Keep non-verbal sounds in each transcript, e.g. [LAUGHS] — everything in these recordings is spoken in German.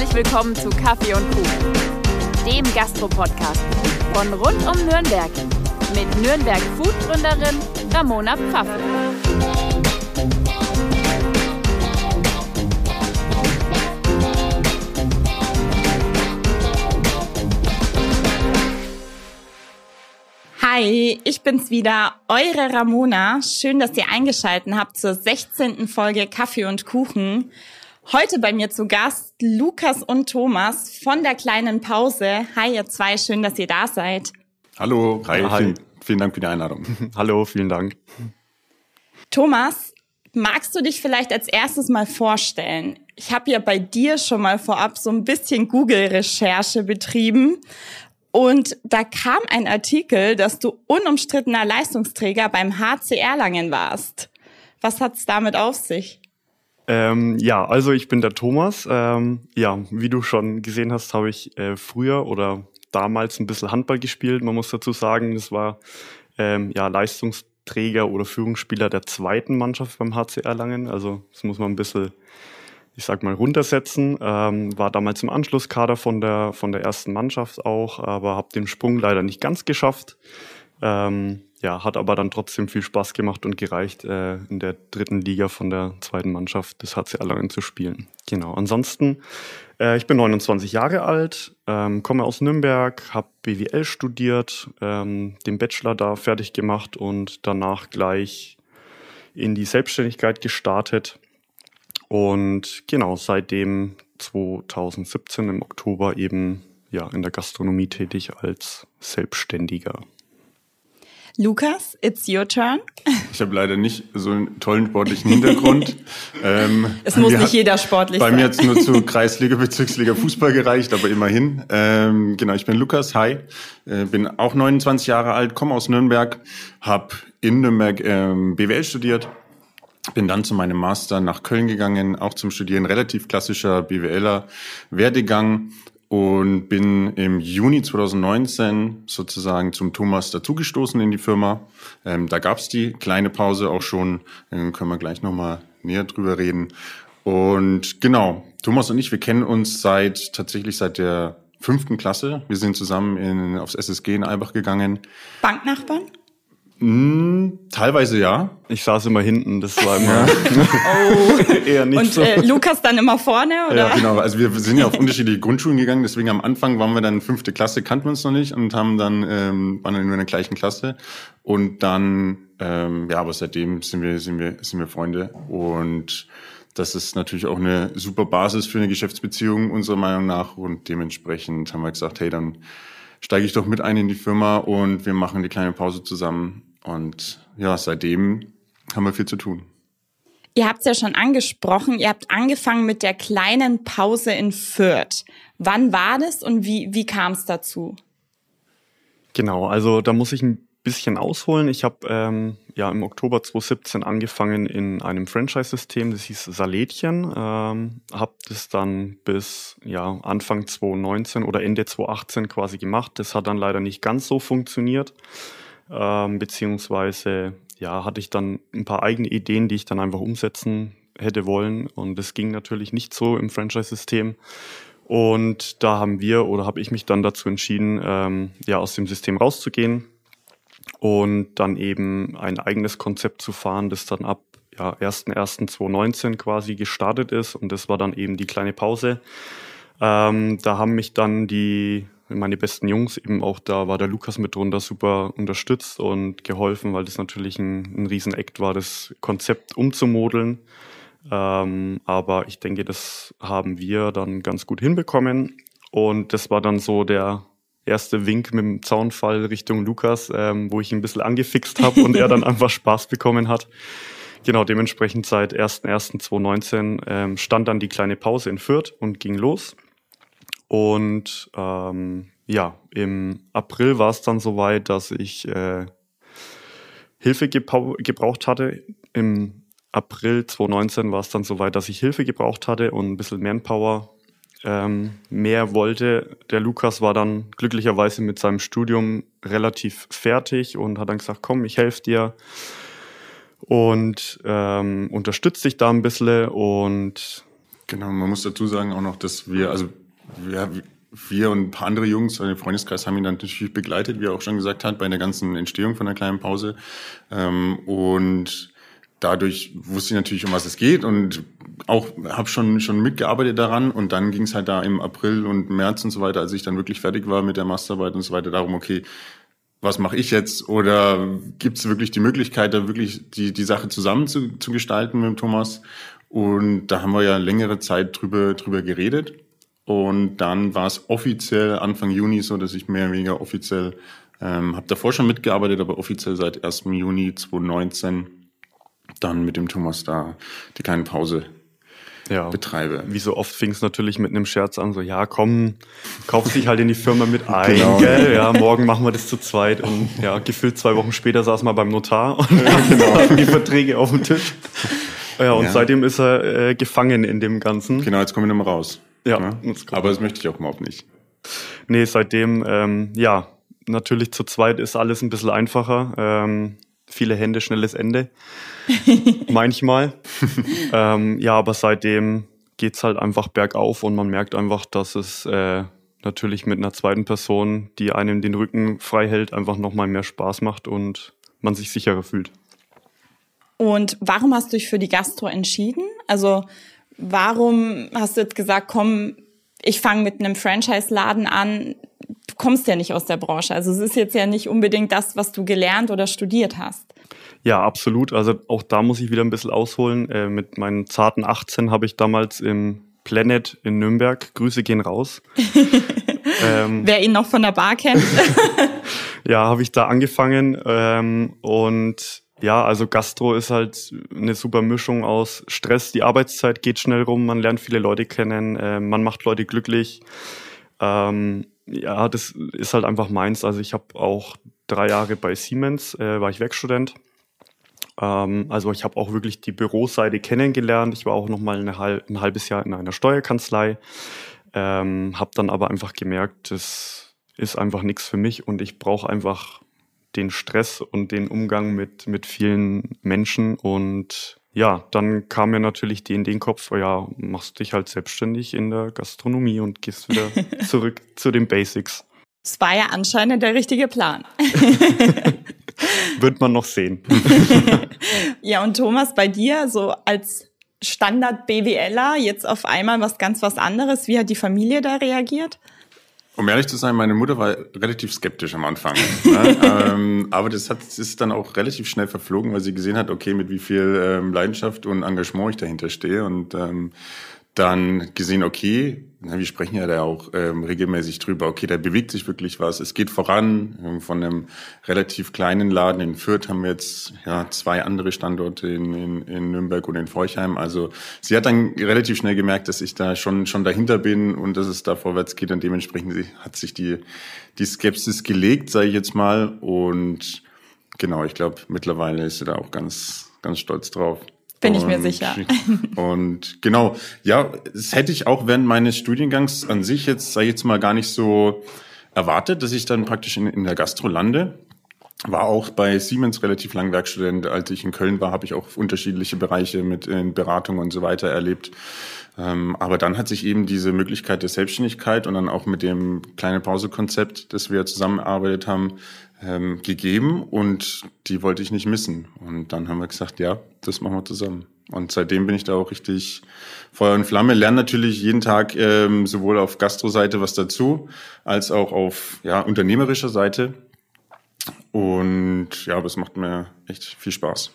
Herzlich willkommen zu Kaffee und Kuchen, dem Gastro-Podcast von rund um Nürnberg mit Nürnberg Food-Gründerin Ramona Pfaffe. Hi, ich bin's wieder, eure Ramona. Schön, dass ihr eingeschaltet habt zur 16. Folge Kaffee und Kuchen. Heute bei mir zu Gast Lukas und Thomas von der kleinen Pause. Hi, ihr zwei, schön, dass ihr da seid. Hallo, hi, hi. Vielen, vielen Dank für die Einladung. [LAUGHS] Hallo, vielen Dank. Thomas, magst du dich vielleicht als erstes mal vorstellen? Ich habe ja bei dir schon mal vorab so ein bisschen Google-Recherche betrieben und da kam ein Artikel, dass du unumstrittener Leistungsträger beim HC Erlangen warst. Was hat's damit auf sich? Ähm, ja, also ich bin der Thomas. Ähm, ja, wie du schon gesehen hast, habe ich äh, früher oder damals ein bisschen Handball gespielt. Man muss dazu sagen, das war ähm, ja Leistungsträger oder Führungsspieler der zweiten Mannschaft beim HC Erlangen. Also das muss man ein bisschen ich sag mal, runtersetzen. Ähm, war damals im Anschlusskader von der, von der ersten Mannschaft auch, aber habe den Sprung leider nicht ganz geschafft. Ähm, ja, hat aber dann trotzdem viel Spaß gemacht und gereicht, äh, in der dritten Liga von der zweiten Mannschaft des HC Erlangen zu spielen. Genau. Ansonsten, äh, ich bin 29 Jahre alt, ähm, komme aus Nürnberg, habe BWL studiert, ähm, den Bachelor da fertig gemacht und danach gleich in die Selbstständigkeit gestartet und genau, seitdem 2017 im Oktober eben ja in der Gastronomie tätig als Selbstständiger. Lukas, it's your turn. Ich habe leider nicht so einen tollen sportlichen Hintergrund. [LAUGHS] ähm, es muss nicht jeder sportlich bei sein. Bei mir hat es nur zu Kreisliga, Bezirksliga Fußball gereicht, aber immerhin. Ähm, genau, ich bin Lukas, hi. Äh, bin auch 29 Jahre alt, komme aus Nürnberg, habe in Nürnberg ähm, BWL studiert bin dann zu meinem Master nach Köln gegangen, auch zum Studieren, relativ klassischer BWLer Werdegang und bin im Juni 2019 sozusagen zum Thomas dazugestoßen in die Firma. Ähm, da gab's die kleine Pause auch schon, dann können wir gleich nochmal näher drüber reden. Und genau, Thomas und ich, wir kennen uns seit tatsächlich seit der fünften Klasse. Wir sind zusammen in, aufs SSG in Albach gegangen. Banknachbarn? Mm, teilweise ja. Ich saß immer hinten, das war immer oh. [LAUGHS] eher nicht Und so. äh, Lukas dann immer vorne, oder? Ja, genau. Also wir sind ja auf unterschiedliche Grundschulen gegangen, deswegen am Anfang waren wir dann fünfte Klasse, kannten wir uns noch nicht und haben dann ähm, waren dann nur in der gleichen Klasse und dann ähm, ja, aber seitdem sind wir sind wir sind wir Freunde und das ist natürlich auch eine super Basis für eine Geschäftsbeziehung unserer Meinung nach und dementsprechend haben wir gesagt, hey, dann steige ich doch mit ein in die Firma und wir machen die kleine Pause zusammen und ja, seitdem haben wir viel zu tun. Ihr habt es ja schon angesprochen, ihr habt angefangen mit der kleinen Pause in Fürth. Wann war das und wie, wie kam es dazu? Genau, also da muss ich ein bisschen ausholen. Ich habe ähm, ja im Oktober 2017 angefangen in einem Franchise-System, das hieß Saletchen. Ähm, habe das dann bis ja, Anfang 2019 oder Ende 2018 quasi gemacht. Das hat dann leider nicht ganz so funktioniert ähm, beziehungsweise ja, hatte ich dann ein paar eigene Ideen, die ich dann einfach umsetzen hätte wollen und das ging natürlich nicht so im Franchise-System. Und da haben wir oder habe ich mich dann dazu entschieden, ähm, ja, aus dem System rauszugehen und dann eben ein eigenes Konzept zu fahren, das dann ab ja, 1.1.2019 quasi gestartet ist. Und das war dann eben die kleine Pause. Ähm, da haben mich dann die meine besten Jungs, eben auch da war der Lukas mit drunter super unterstützt und geholfen, weil das natürlich ein, ein Riesen-Act war, das Konzept umzumodeln. Ähm, aber ich denke, das haben wir dann ganz gut hinbekommen. Und das war dann so der erste Wink mit dem Zaunfall Richtung Lukas, ähm, wo ich ihn ein bisschen angefixt habe und er dann [LAUGHS] einfach Spaß bekommen hat. Genau, dementsprechend seit 1.1.2019 ähm, stand dann die kleine Pause in Fürth und ging los. Und ähm, ja, im April war es dann soweit, dass ich äh, Hilfe gebraucht hatte. Im April 2019 war es dann soweit, dass ich Hilfe gebraucht hatte und ein bisschen Manpower ähm, mehr wollte. Der Lukas war dann glücklicherweise mit seinem Studium relativ fertig und hat dann gesagt, komm, ich helfe dir und ähm, unterstütze dich da ein bisschen und Genau, man muss dazu sagen auch noch, dass wir, also wir, wir und ein paar andere Jungs, der Freundeskreis haben ihn dann natürlich begleitet, wie er auch schon gesagt hat, bei der ganzen Entstehung von der kleinen Pause. Ähm, und dadurch wusste ich natürlich, um was es geht und auch habe schon schon mitgearbeitet daran. Und dann ging es halt da im April und März und so weiter, als ich dann wirklich fertig war mit der Masterarbeit und so weiter, darum, okay, was mache ich jetzt? Oder gibt es wirklich die Möglichkeit, da wirklich die die Sache zusammen zu, zu gestalten mit dem Thomas? Und da haben wir ja längere Zeit drüber drüber geredet und dann war es offiziell Anfang Juni so, dass ich mehr oder weniger offiziell ähm, habe davor schon mitgearbeitet, aber offiziell seit 1. Juni 2019 dann mit dem Thomas da die kleine Pause ja. betreibe. Wie so oft fing es natürlich mit einem Scherz an, so ja, komm, kauf dich halt in die Firma mit [LAUGHS] ein, genau. gell? Ja, morgen machen wir das zu zweit. Und ja, gefühlt zwei Wochen später saß man beim Notar [LAUGHS] und [LAUGHS] ja, genau. die Verträge auf dem Tisch. Ja, und ja. seitdem ist er äh, gefangen in dem Ganzen. Genau, jetzt kommen wir nochmal raus. Ja. ja. Aber das möchte ich auch überhaupt nicht. Nee, seitdem, ähm, ja, natürlich zu zweit ist alles ein bisschen einfacher. Ähm, viele Hände, schnelles Ende. [LAUGHS] Manchmal. ähm, ja, aber seitdem geht's halt einfach bergauf und man merkt einfach, dass es äh, natürlich mit einer zweiten Person, die einem den Rücken frei hält, einfach nochmal mehr Spaß macht und man sich sicherer fühlt. Und warum hast du dich für die Gastro entschieden? Also warum hast du jetzt gesagt, komm, ich fange mit einem Franchise-Laden an? Du kommst ja nicht aus der Branche. Also es ist jetzt ja nicht unbedingt das, was du gelernt oder studiert hast. Ja, absolut. Also auch da muss ich wieder ein bisschen ausholen. Äh, mit meinen zarten 18 habe ich damals im Planet in Nürnberg, Grüße gehen raus. [LAUGHS] ähm, Wer ihn noch von der Bar kennt. [LAUGHS] ja, habe ich da angefangen ähm, und ja, also Gastro ist halt eine super Mischung aus Stress, die Arbeitszeit geht schnell rum, man lernt viele Leute kennen, äh, man macht Leute glücklich. Ähm, ja, das ist halt einfach meins. Also ich habe auch drei Jahre bei Siemens, äh, war ich Werkstudent. Ähm, also ich habe auch wirklich die Büroseite kennengelernt. Ich war auch noch mal eine, ein halbes Jahr in einer Steuerkanzlei, ähm, habe dann aber einfach gemerkt, das ist einfach nichts für mich und ich brauche einfach den Stress und den Umgang mit, mit vielen Menschen. Und ja, dann kam mir natürlich die in den Kopf, ja, machst dich halt selbstständig in der Gastronomie und gehst wieder [LAUGHS] zurück zu den Basics. Es war ja anscheinend der richtige Plan. [LAUGHS] Wird man noch sehen. [LAUGHS] ja, und Thomas, bei dir, so als Standard BWLer, jetzt auf einmal was ganz was anderes. Wie hat die Familie da reagiert? Um ehrlich zu sein, meine Mutter war relativ skeptisch am Anfang. [LAUGHS] ne? ähm, aber das hat, ist dann auch relativ schnell verflogen, weil sie gesehen hat, okay, mit wie viel ähm, Leidenschaft und Engagement ich dahinter stehe. Und ähm, dann gesehen, okay, wir sprechen ja da auch ähm, regelmäßig drüber, okay, da bewegt sich wirklich was, es geht voran. Ähm, von einem relativ kleinen Laden in Fürth haben wir jetzt ja zwei andere Standorte in, in, in Nürnberg und in Forchheim. Also sie hat dann relativ schnell gemerkt, dass ich da schon schon dahinter bin und dass es da vorwärts geht und dementsprechend hat sich die die Skepsis gelegt, sage ich jetzt mal. Und genau, ich glaube mittlerweile ist sie da auch ganz ganz stolz drauf. Bin ich mir sicher. [LAUGHS] Und genau, ja, das hätte ich auch während meines Studiengangs an sich jetzt, sei jetzt mal gar nicht so erwartet, dass ich dann praktisch in, in der Gastro lande. War auch bei Siemens relativ lang Werkstudent. Als ich in Köln war, habe ich auch unterschiedliche Bereiche mit in Beratung und so weiter erlebt. Ähm, aber dann hat sich eben diese Möglichkeit der Selbstständigkeit und dann auch mit dem kleine Pause-Konzept, das wir zusammengearbeitet haben, ähm, gegeben und die wollte ich nicht missen. Und dann haben wir gesagt, ja, das machen wir zusammen. Und seitdem bin ich da auch richtig Feuer und Flamme. Lerne natürlich jeden Tag ähm, sowohl auf Gastro-Seite was dazu, als auch auf ja, unternehmerischer Seite. Und ja, es macht mir echt viel Spaß.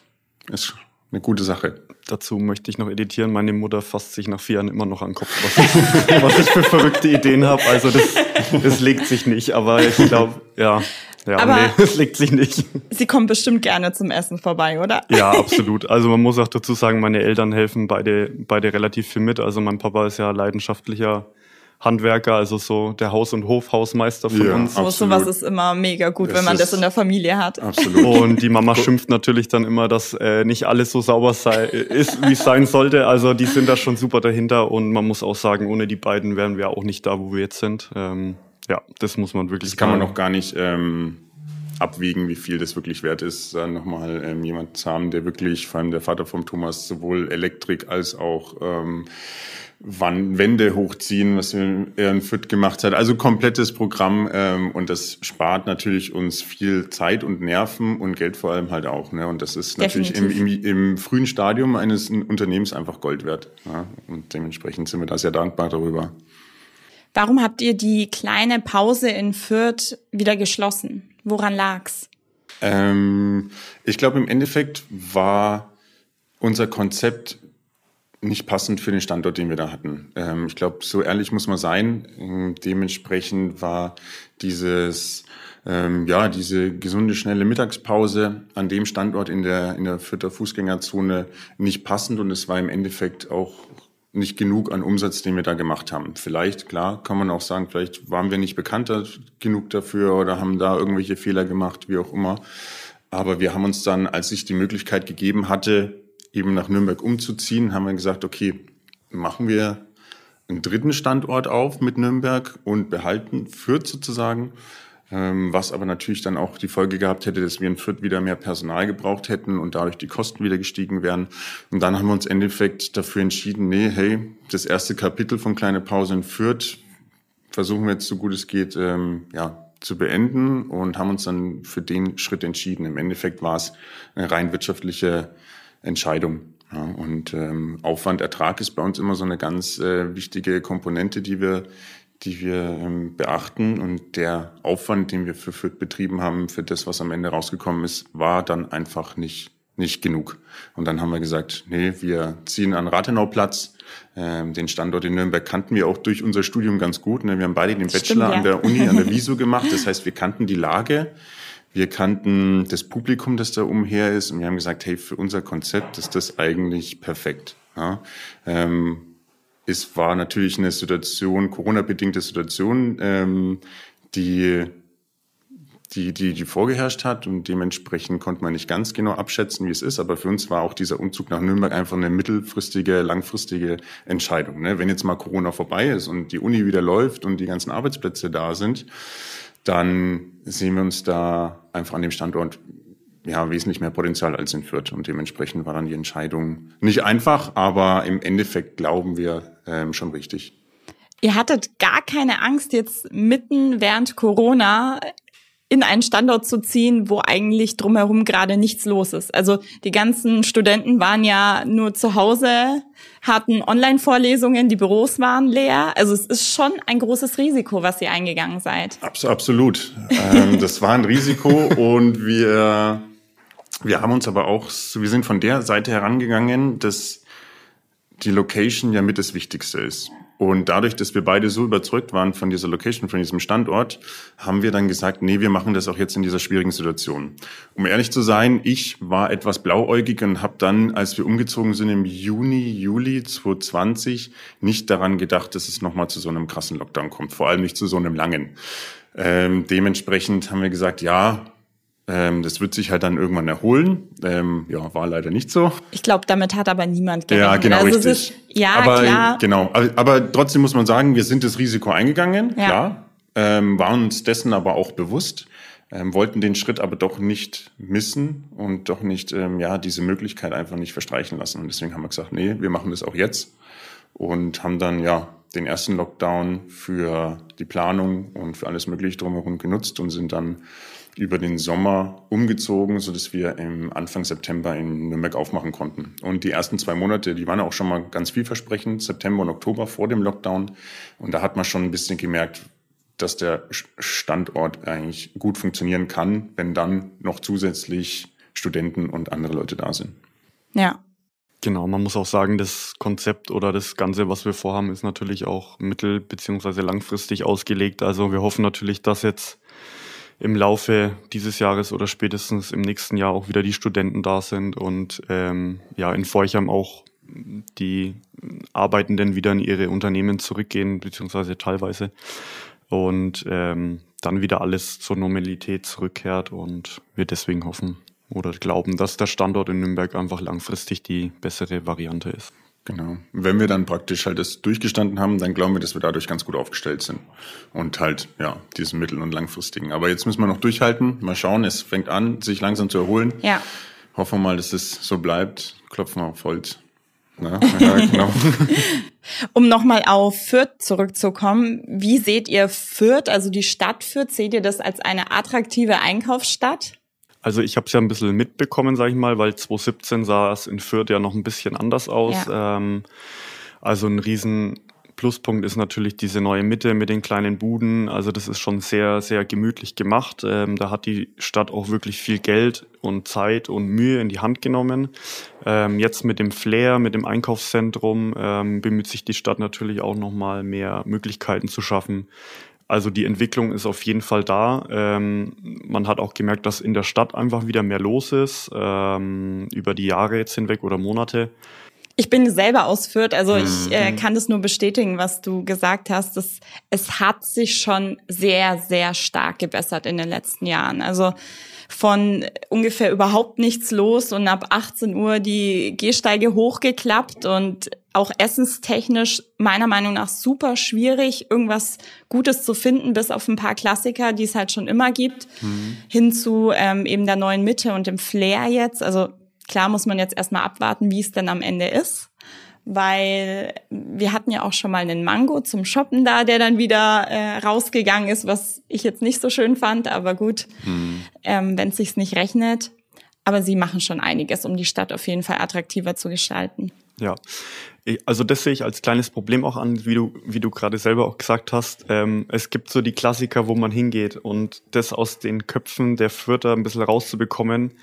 Ist eine gute Sache. Dazu möchte ich noch editieren. Meine Mutter fasst sich nach vier Jahren immer noch an den Kopf, was ich, [LAUGHS] was ich für verrückte Ideen habe. Also das, das legt sich nicht. Aber ich glaube, ja, ja, Aber nee, [LAUGHS] es legt sich nicht. Sie kommen bestimmt gerne zum Essen vorbei, oder? Ja, [LAUGHS] absolut. Also man muss auch dazu sagen, meine Eltern helfen beide, beide relativ viel mit. Also mein Papa ist ja leidenschaftlicher Handwerker, also so der Haus- und Hofhausmeister von ja, uns. Oh, sowas ist immer mega gut, das wenn man das in der Familie hat. Absolut. Und die Mama schimpft natürlich dann immer, dass äh, nicht alles so sauber sei, ist, wie es sein sollte. Also die sind da schon super dahinter und man muss auch sagen, ohne die beiden wären wir auch nicht da, wo wir jetzt sind. Ähm, ja, das muss man wirklich Das kann man noch gar nicht ähm, abwägen, wie viel das wirklich wert ist, dann nochmal ähm, jemand zu haben, der wirklich, vor allem der Vater vom Thomas, sowohl Elektrik als auch ähm, Wände hochziehen, was er in Fürth gemacht hat. Also komplettes Programm ähm, und das spart natürlich uns viel Zeit und Nerven und Geld vor allem halt auch. Ne? Und das ist Definitiv. natürlich im, im, im, frühen Stadium eines Unternehmens einfach Gold wert. Ja? Und dementsprechend sind wir da sehr dankbar darüber. Warum habt ihr die kleine Pause in Fürth wieder geschlossen? Woran lag's? Ähm, ich glaube, im Endeffekt war unser Konzept nicht passend für den Standort, den wir da hatten. Ähm, ich glaube, so ehrlich muss man sein. Ähm, dementsprechend war dieses, ähm, ja, diese gesunde, schnelle Mittagspause an dem Standort in der, in der Fürther Fußgängerzone nicht passend und es war im Endeffekt auch nicht genug an Umsatz, den wir da gemacht haben. Vielleicht, klar, kann man auch sagen, vielleicht waren wir nicht bekannter genug dafür oder haben da irgendwelche Fehler gemacht, wie auch immer. Aber wir haben uns dann, als sich die Möglichkeit gegeben hatte, eben nach Nürnberg umzuziehen, haben wir gesagt, okay, machen wir einen dritten Standort auf mit Nürnberg und behalten Fürth sozusagen, was aber natürlich dann auch die Folge gehabt hätte, dass wir in Fürth wieder mehr Personal gebraucht hätten und dadurch die Kosten wieder gestiegen wären. Und dann haben wir uns im Endeffekt dafür entschieden, nee, hey, das erste Kapitel von Kleine Pause in Fürth versuchen wir jetzt so gut es geht, ähm, ja, zu beenden und haben uns dann für den Schritt entschieden. Im Endeffekt war es eine rein wirtschaftliche Entscheidung. Ja, und ähm, Aufwand, Ertrag ist bei uns immer so eine ganz äh, wichtige Komponente, die wir, die wir ähm, beachten. Und der Aufwand, den wir für Fürth betrieben haben, für das, was am Ende rausgekommen ist, war dann einfach nicht, nicht genug. Und dann haben wir gesagt, nee, wir ziehen an Rathenauplatz. Ähm, den Standort in Nürnberg kannten wir auch durch unser Studium ganz gut. Ne? Wir haben beide den Bachelor Stimmt, ja. an der Uni, an der [LAUGHS] Wieso gemacht. Das heißt, wir kannten die Lage. Wir kannten das Publikum, das da umher ist, und wir haben gesagt, hey, für unser Konzept ist das eigentlich perfekt. Ja, ähm, es war natürlich eine Situation, Corona-bedingte Situation, ähm, die, die, die, die vorgeherrscht hat und dementsprechend konnte man nicht ganz genau abschätzen, wie es ist. Aber für uns war auch dieser Umzug nach Nürnberg einfach eine mittelfristige, langfristige Entscheidung. Ne? Wenn jetzt mal Corona vorbei ist und die Uni wieder läuft und die ganzen Arbeitsplätze da sind, dann sehen wir uns da einfach an dem Standort ja, wesentlich mehr Potenzial als in Fürth. Und dementsprechend war dann die Entscheidung nicht einfach, aber im Endeffekt glauben wir ähm, schon richtig. Ihr hattet gar keine Angst, jetzt mitten während Corona in einen Standort zu ziehen, wo eigentlich drumherum gerade nichts los ist. Also die ganzen Studenten waren ja nur zu Hause, hatten Online-Vorlesungen, die Büros waren leer. Also es ist schon ein großes Risiko, was ihr eingegangen seid. Absolut. ähm, [LAUGHS] das war ein Risiko und wir, wir haben uns aber auch, wir sind von der Seite herangegangen, dass die Location ja mit das Wichtigste ist. Und dadurch, dass wir beide so überzeugt waren von dieser Location, von diesem Standort, haben wir dann gesagt, nee, wir machen das auch jetzt in dieser schwierigen Situation. Um ehrlich zu sein, ich war etwas blauäugig und habe dann, als wir umgezogen sind im Juni, Juli 2020, nicht daran gedacht, dass es nochmal zu so einem krassen Lockdown kommt. Vor allem nicht zu so einem langen. Ähm, dementsprechend haben wir gesagt, ja, ähm, das wird sich halt dann irgendwann erholen. Ähm, ja, war leider nicht so. Ich glaube, damit hat aber niemand gerechnet. Ja, genau, also richtig. Ist, ja, aber, klar. Genau, aber, aber, trotzdem muss man sagen, wir sind das Risiko eingegangen, ja. klar. Ähm, waren uns dessen aber auch bewusst, ähm, wollten den Schritt aber doch nicht missen und doch nicht, ähm, ja, diese Möglichkeit einfach nicht verstreichen lassen. Und deswegen haben wir gesagt, nee, wir machen das auch jetzt und haben dann, ja, den ersten Lockdown für die Planung und für alles Mögliche drumherum genutzt und sind dann über den Sommer umgezogen, so dass wir im Anfang September in Nürnberg aufmachen konnten. Und die ersten zwei Monate, die waren auch schon mal ganz vielversprechend, September und Oktober vor dem Lockdown. Und da hat man schon ein bisschen gemerkt, dass der Standort eigentlich gut funktionieren kann, wenn dann noch zusätzlich Studenten und andere Leute da sind. Ja. Genau, man muss auch sagen, das Konzept oder das Ganze, was wir vorhaben, ist natürlich auch mittel- bzw. langfristig ausgelegt. Also wir hoffen natürlich, dass jetzt im Laufe dieses Jahres oder spätestens im nächsten Jahr auch wieder die Studenten da sind und ähm, ja in Forchheim auch die Arbeitenden wieder in ihre Unternehmen zurückgehen, beziehungsweise teilweise. Und ähm, dann wieder alles zur Normalität zurückkehrt und wir deswegen hoffen oder glauben, dass der Standort in Nürnberg einfach langfristig die bessere Variante ist. Genau. Wenn wir dann praktisch halt das durchgestanden haben, dann glauben wir, dass wir dadurch ganz gut aufgestellt sind. Und halt, ja, diesen mittel- und langfristigen. Aber jetzt müssen wir noch durchhalten. Mal schauen, es fängt an, sich langsam zu erholen. Ja. Hoffen wir mal, dass es so bleibt. Klopfen wir auf Holz. Na, [LAUGHS] ja, genau. [LAUGHS] um nochmal auf Fürth zurückzukommen, wie seht ihr Fürth, also die Stadt Fürth, seht ihr das als eine attraktive Einkaufsstadt? Also ich habe es ja ein bisschen mitbekommen, sage ich mal, weil 2017 sah es in Fürth ja noch ein bisschen anders aus. Ja. Ähm, also ein riesen Pluspunkt ist natürlich diese neue Mitte mit den kleinen Buden. Also das ist schon sehr, sehr gemütlich gemacht. Ähm, da hat die Stadt auch wirklich viel Geld und Zeit und Mühe in die Hand genommen. Ähm, jetzt mit dem Flair, mit dem Einkaufszentrum ähm, bemüht sich die Stadt natürlich auch nochmal mehr Möglichkeiten zu schaffen, also die Entwicklung ist auf jeden Fall da. Ähm, man hat auch gemerkt, dass in der Stadt einfach wieder mehr los ist, ähm, über die Jahre jetzt hinweg oder Monate. Ich bin selber aus Fürth, also ich äh, mhm. kann das nur bestätigen, was du gesagt hast. Das, es hat sich schon sehr, sehr stark gebessert in den letzten Jahren. Also von ungefähr überhaupt nichts los und ab 18 Uhr die Gehsteige hochgeklappt und auch essenstechnisch meiner Meinung nach super schwierig, irgendwas Gutes zu finden, bis auf ein paar Klassiker, die es halt schon immer gibt, mhm. hin zu ähm, eben der neuen Mitte und dem Flair jetzt. Also klar muss man jetzt erstmal abwarten, wie es denn am Ende ist weil wir hatten ja auch schon mal einen Mango zum Shoppen da, der dann wieder äh, rausgegangen ist, was ich jetzt nicht so schön fand, aber gut, mhm. ähm, wenn es sich nicht rechnet. Aber sie machen schon einiges, um die Stadt auf jeden Fall attraktiver zu gestalten. Ja, also das sehe ich als kleines Problem auch an, wie du, wie du gerade selber auch gesagt hast. Ähm, es gibt so die Klassiker, wo man hingeht und das aus den Köpfen der Fürther ein bisschen rauszubekommen,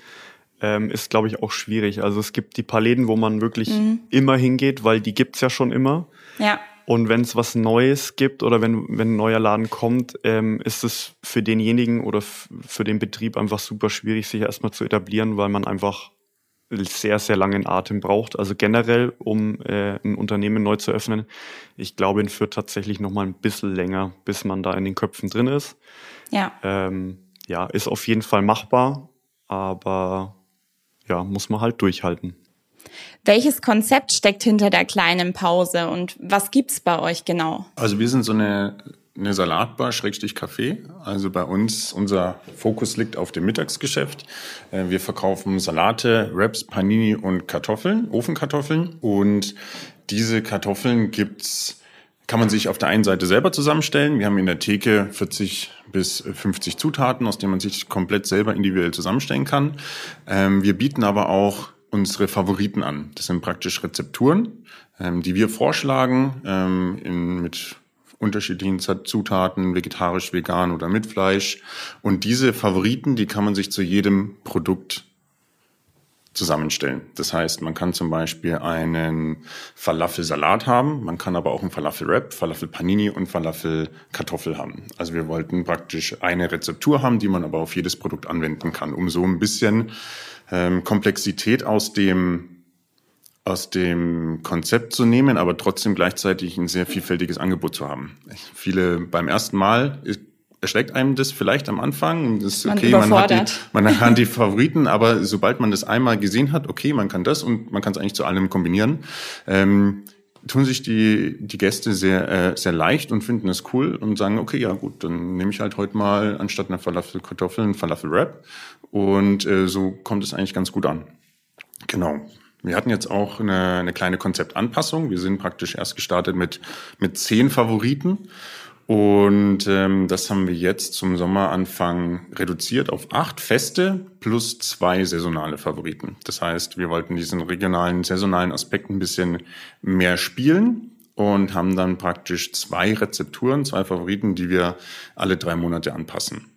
ähm, ist, glaube ich, auch schwierig. Also es gibt die paar Läden, wo man wirklich mhm. immer hingeht, weil die gibt's ja schon immer. Ja. Und wenn es was Neues gibt oder wenn, wenn ein neuer Laden kommt, ähm, ist es für denjenigen oder für den Betrieb einfach super schwierig, sich erstmal zu etablieren, weil man einfach sehr, sehr langen Atem braucht. Also generell, um äh, ein Unternehmen neu zu öffnen. Ich glaube, in Fürth tatsächlich noch mal ein bisschen länger, bis man da in den Köpfen drin ist. Ja. Ähm, ja, ist auf jeden Fall machbar, aber ja, muss man halt durchhalten. Welches Konzept steckt hinter der kleinen Pause und was gibt's bei euch genau? Also wir sind so eine, eine Salatbar, Schrägstich Café. Also bei uns, unser Fokus liegt auf dem Mittagsgeschäft. Äh, wir verkaufen Salate, Wraps, Panini und Kartoffeln, Ofenkartoffeln. Und diese Kartoffeln gibt's kann man sich auf der einen Seite selber zusammenstellen. Wir haben in der Theke 40 bis 50 Zutaten, aus denen man sich komplett selber individuell zusammenstellen kann. Ähm, wir bieten aber auch unsere Favoriten an. Das sind praktisch Rezepturen, ähm, die wir vorschlagen ähm, mit unterschiedlichen Zutaten, vegetarisch, vegan oder mit Fleisch. Und diese Favoriten, die kann man sich zu jedem Produkt zusammenstellen. Das heißt, man kann zum Beispiel einen Falafel-Salat haben, man kann aber auch einen Falafel-Wrap, Falafel-Panini und Falafel-Kartoffel haben. Also wir wollten praktisch eine Rezeptur haben, die man aber auf jedes Produkt anwenden kann, um so ein bisschen ähm, Komplexität aus dem aus dem Konzept zu nehmen, aber trotzdem gleichzeitig ein sehr vielfältiges Angebot zu haben. Viele beim ersten Mal erschreckt einem das vielleicht am Anfang. Das ist okay, man, hat die, [LAUGHS] man kann die [LAUGHS] Favoriten, aber sobald man das einmal gesehen hat, okay, man kann das und man kann es eigentlich zu allem kombinieren. Ähm, tun sich die, die Gäste sehr, äh, sehr leicht und finden es cool und sagen, okay, ja gut, dann nehme ich halt heute mal anstatt einer Falafel-Kartoffel einen Falafel-Wrap. Und äh, so kommt es eigentlich ganz gut an. Genau. Wir hatten jetzt auch eine, eine kleine Konzeptanpassung. Wir sind praktisch erst gestartet mit, mit zehn Favoriten und ähm, das haben wir jetzt zum Sommeranfang reduziert auf acht feste plus zwei saisonale Favoriten. Das heißt, wir wollten diesen regionalen, saisonalen Aspekt ein bisschen mehr spielen und haben dann praktisch zwei Rezepturen, zwei Favoriten, die wir alle drei Monate anpassen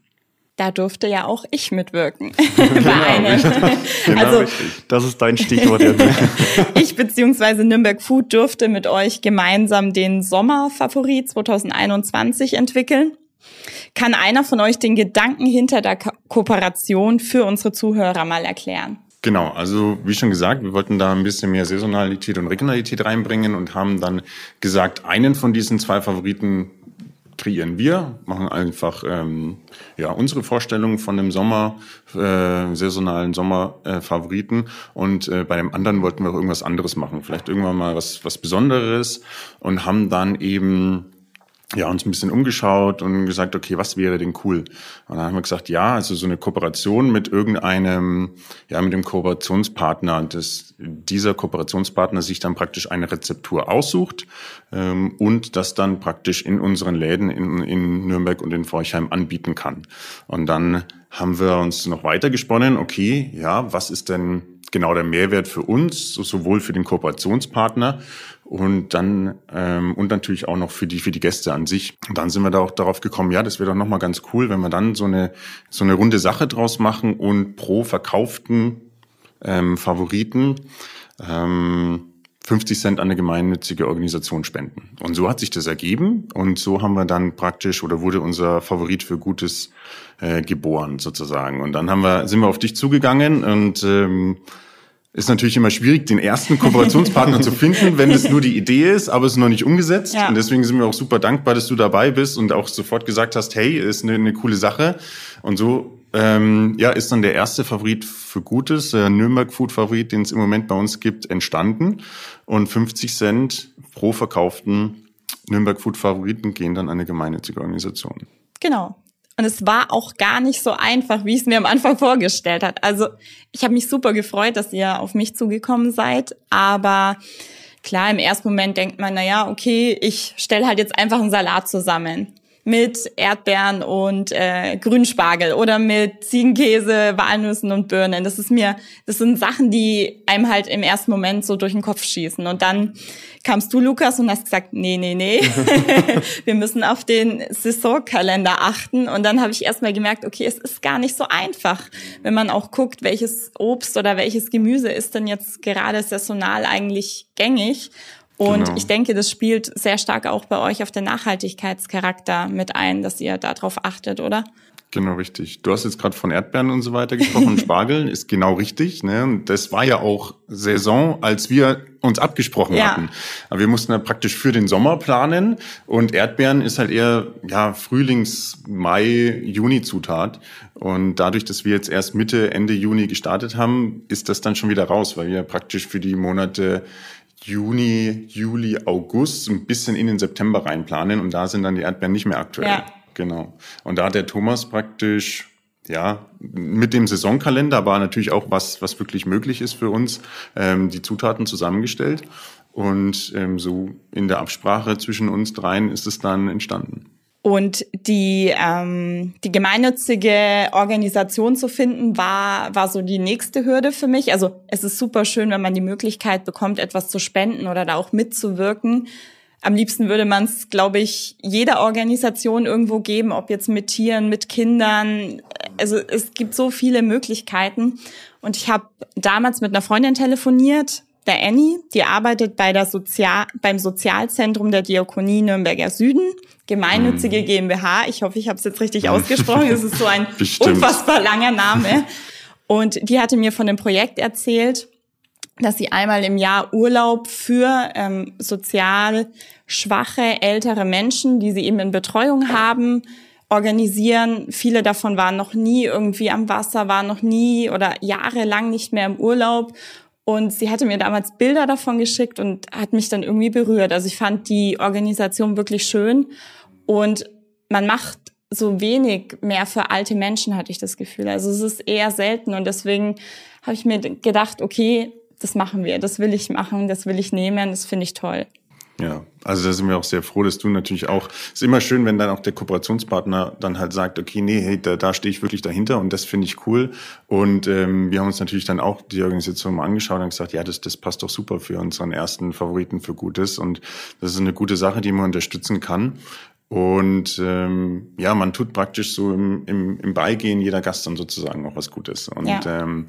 da durfte ja auch ich mitwirken. [LAUGHS] genau, [LAUGHS] genau also, richtig. Das ist dein Stichwort jetzt. [LAUGHS] ich beziehungsweise Nürnberg Food durfte mit euch gemeinsam den Sommerfavorit 2021 entwickeln. Kann einer von euch den Gedanken hinter der Ko Kooperation für unsere Zuhörer mal erklären? Genau, also wie schon gesagt, wir wollten da ein bisschen mehr Saisonalität und Regionalität reinbringen und haben dann gesagt, einen von diesen zwei Favoriten kreieren. Wir, machen einfach ähm, ja unsere Vorstellung von dem Sommer, äh, saisonalen Sommerfavoriten äh, und äh, bei dem anderen wollten wir auch irgendwas anderes machen, vielleicht irgendwann mal was was Besonderes und haben dann eben ja, uns ein bisschen umgeschaut und gesagt, okay, was wäre denn cool? Und dann haben wir gesagt, ja, also so eine Kooperation mit irgendeinem, ja, mit dem Kooperationspartner, dass dieser Kooperationspartner sich dann praktisch eine Rezeptur aussucht ähm, und das dann praktisch in unseren Läden in, in Nürnberg und in Forchheim anbieten kann. Und dann haben wir uns noch weiter gesponnen, okay, ja, was ist denn genau der Mehrwert für uns, sowohl für den Kooperationspartner und dann ähm, und natürlich auch noch für die für die Gäste an sich. Und dann sind wir da auch darauf gekommen, ja, das wäre doch noch mal ganz cool, wenn wir dann so eine so eine runde Sache draus machen und pro verkauften ähm, Favoriten ähm, 50 Cent an eine gemeinnützige Organisation spenden. Und so hat sich das ergeben und so haben wir dann praktisch oder wurde unser Favorit für Gutes äh, geboren sozusagen. Und dann haben wir sind wir auf dich zugegangen und ähm, ist natürlich immer schwierig, den ersten [LAUGHS] Kooperationspartner zu finden, wenn es nur die Idee ist, aber es ist noch nicht umgesetzt. Ja. Und deswegen sind wir auch super dankbar, dass du dabei bist und auch sofort gesagt hast, hey, ist eine, eine coole Sache. Und so ähm, ja, ist dann der erste Favorit für Gutes, der Nürnberg Food Favorit, den es im Moment bei uns gibt, entstanden. Und 50 Cent pro verkauften Nürnberg Food Favoriten gehen dann an eine gemeinnützige Organisation. Genau. Und es war auch gar nicht so einfach, wie ich es mir am Anfang vorgestellt hat. Also ich habe mich super gefreut, dass ihr auf mich zugekommen seid. Aber klar, im ersten Moment denkt man, na ja, okay, ich stelle halt jetzt einfach einen Salat zusammen mit Erdbeeren und äh, Grünspargel oder mit Ziegenkäse, Walnüssen und Birnen. Das ist mir, das sind Sachen, die einem halt im ersten Moment so durch den Kopf schießen. Und dann kamst du, Lukas, und hast gesagt, nee, nee, nee, [LAUGHS] [LAUGHS] wir müssen auf den Saisonkalender achten. Und dann habe ich erstmal gemerkt, okay, es ist gar nicht so einfach, wenn man auch guckt, welches Obst oder welches Gemüse ist denn jetzt gerade saisonal eigentlich gängig. Und genau. ich denke, das spielt sehr stark auch bei euch auf den Nachhaltigkeitscharakter mit ein, dass ihr darauf achtet, oder? Genau, richtig. Du hast jetzt gerade von Erdbeeren und so weiter gesprochen. [LAUGHS] Spargeln ist genau richtig. Ne? Das war ja auch Saison, als wir uns abgesprochen ja. hatten. Aber wir mussten ja praktisch für den Sommer planen und Erdbeeren ist halt eher ja Frühlings-, Mai-, Juni-Zutat. Und dadurch, dass wir jetzt erst Mitte, Ende Juni gestartet haben, ist das dann schon wieder raus, weil wir praktisch für die Monate Juni, Juli, August ein bisschen in den September reinplanen und da sind dann die Erdbeeren nicht mehr aktuell. Ja. Genau. Und da hat der Thomas praktisch ja, mit dem Saisonkalender aber natürlich auch was, was wirklich möglich ist für uns, ähm, die Zutaten zusammengestellt. Und ähm, so in der Absprache zwischen uns dreien ist es dann entstanden. Und die, ähm, die gemeinnützige Organisation zu finden, war, war so die nächste Hürde für mich. Also es ist super schön, wenn man die Möglichkeit bekommt, etwas zu spenden oder da auch mitzuwirken. Am liebsten würde man es, glaube ich, jeder Organisation irgendwo geben, ob jetzt mit Tieren, mit Kindern. Also es gibt so viele Möglichkeiten. Und ich habe damals mit einer Freundin telefoniert, der Annie, die arbeitet bei der Sozial beim Sozialzentrum der Diakonie Nürnberger Süden, gemeinnützige mhm. GmbH. Ich hoffe, ich habe es jetzt richtig ausgesprochen. Es ist so ein [LAUGHS] Bestimmt. unfassbar langer Name. [LAUGHS] Und die hatte mir von dem Projekt erzählt, dass sie einmal im Jahr Urlaub für ähm, sozial schwache ältere Menschen, die sie eben in Betreuung haben, organisieren. Viele davon waren noch nie irgendwie am Wasser, waren noch nie oder jahrelang nicht mehr im Urlaub und sie hatte mir damals Bilder davon geschickt und hat mich dann irgendwie berührt. Also ich fand die Organisation wirklich schön und man macht so wenig mehr für alte Menschen, hatte ich das Gefühl. Also es ist eher selten und deswegen habe ich mir gedacht, okay, das machen wir, das will ich machen, das will ich nehmen, das finde ich toll. Ja, also da sind wir auch sehr froh, dass du natürlich auch, ist immer schön, wenn dann auch der Kooperationspartner dann halt sagt, okay, nee, hey, da, da stehe ich wirklich dahinter und das finde ich cool. Und ähm, wir haben uns natürlich dann auch die Organisation mal angeschaut und gesagt, ja, das, das passt doch super für unseren ersten Favoriten für Gutes und das ist eine gute Sache, die man unterstützen kann. Und ähm, ja, man tut praktisch so im, im, im Beigehen jeder Gast dann sozusagen auch was Gutes. Und ja. ähm,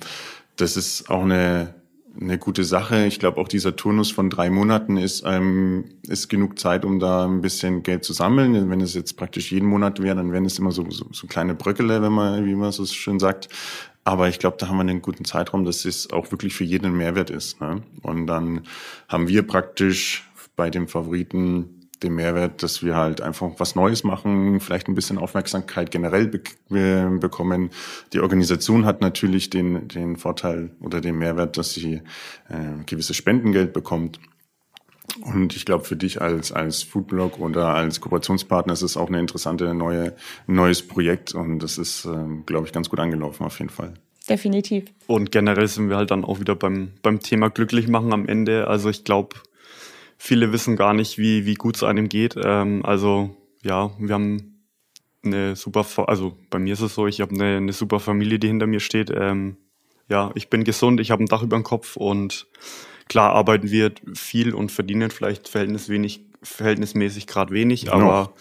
das ist auch eine eine gute Sache. Ich glaube, auch dieser Turnus von drei Monaten ist, ähm, ist genug Zeit, um da ein bisschen Geld zu sammeln. Wenn es jetzt praktisch jeden Monat wäre, dann wären es immer so, so, so kleine Bröckele, wenn man, wie man so schön sagt. Aber ich glaube, da haben wir einen guten Zeitraum, dass es auch wirklich für jeden ein Mehrwert ist. Ne? Und dann haben wir praktisch bei dem Favoriten den Mehrwert, dass wir halt einfach was Neues machen, vielleicht ein bisschen Aufmerksamkeit generell be bekommen. Die Organisation hat natürlich den, den Vorteil oder den Mehrwert, dass sie äh, gewisses Spendengeld bekommt. Und ich glaube, für dich als, als Foodblog oder als Kooperationspartner ist es auch eine interessante neue, neues Projekt und das ist, ähm, glaube ich, ganz gut angelaufen auf jeden Fall. Definitiv. Und generell sind wir halt dann auch wieder beim, beim Thema glücklich machen am Ende. Also ich glaube, viele wissen gar nicht, wie, wie gut es einem geht. Ähm, also ja, wir haben eine super, also bei mir ist es so, ich habe eine, eine super Familie, die hinter mir steht. Ähm, ja, ich bin gesund, ich habe ein Dach über dem Kopf und klar arbeiten wir viel und verdienen vielleicht verhältnis wenig, verhältnismäßig gerade wenig, aber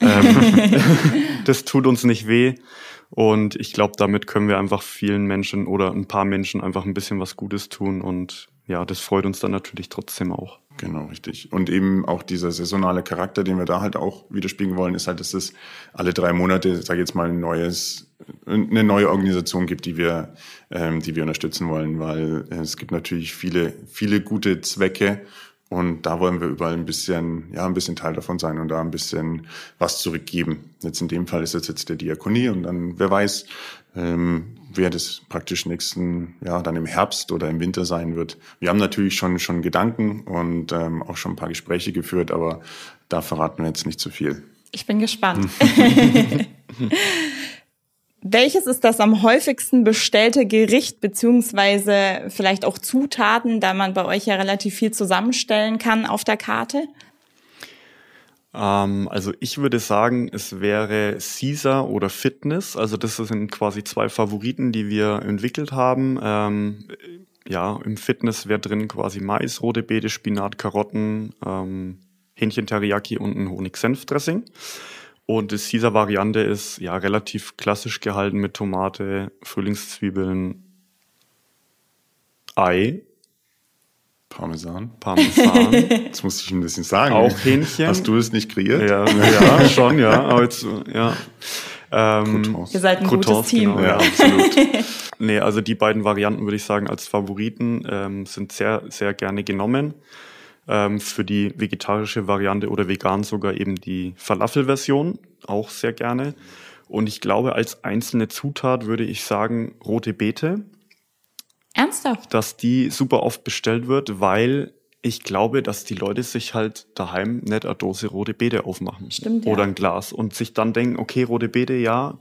ähm, [LAUGHS] [LAUGHS] das tut uns nicht weh. Und ich glaube, damit können wir einfach vielen Menschen oder ein paar Menschen einfach ein bisschen was Gutes tun. Und ja, das freut uns dann natürlich trotzdem auch. Genau, richtig. Und eben auch dieser saisonale Charakter, den wir da halt auch widerspiegeln wollen, ist halt, dass es alle drei Monate, sage ich jetzt mal, ein neues, eine neue Organisation gibt, die wir, ähm, die wir unterstützen wollen, weil es gibt natürlich viele, viele gute Zwecke und da wollen wir überall ein bisschen, ja, ein bisschen Teil davon sein und da ein bisschen was zurückgeben. Jetzt in dem Fall ist es jetzt der Diakonie und dann, wer weiß, ähm, wer das praktisch nächsten, ja, dann im Herbst oder im Winter sein wird. Wir haben natürlich schon, schon Gedanken und ähm, auch schon ein paar Gespräche geführt, aber da verraten wir jetzt nicht zu viel. Ich bin gespannt. [LAUGHS] [LAUGHS] Welches ist das am häufigsten bestellte Gericht beziehungsweise vielleicht auch Zutaten, da man bei euch ja relativ viel zusammenstellen kann auf der Karte? Ähm, also ich würde sagen, es wäre Caesar oder Fitness. Also das sind quasi zwei Favoriten, die wir entwickelt haben. Ähm, ja, im Fitness wäre drin quasi Mais, rote Beete, Spinat, Karotten, ähm, Hähnchen Teriyaki und ein Honig-Senf-Dressing. Und die Caesar-Variante ist ja relativ klassisch gehalten mit Tomate, Frühlingszwiebeln, Ei. Parmesan. Parmesan. [LAUGHS] Das muss ich ein bisschen sagen. Auch Hähnchen. Hast du es nicht kreiert? Ja, ja schon, ja. Aber jetzt, ja. Ähm, Ihr seid ein Croutons, gutes Team. Genau, ja, absolut. nee, also die beiden Varianten würde ich sagen als Favoriten ähm, sind sehr, sehr gerne genommen ähm, für die vegetarische Variante oder vegan sogar eben die Falafel-Version, auch sehr gerne. Und ich glaube, als einzelne Zutat würde ich sagen rote Beete. Ernsthaft? Dass die super oft bestellt wird, weil ich glaube, dass die Leute sich halt daheim nicht eine Dose rote Beete aufmachen. Stimmt, oder ja. ein Glas und sich dann denken, okay, rote Beete, ja,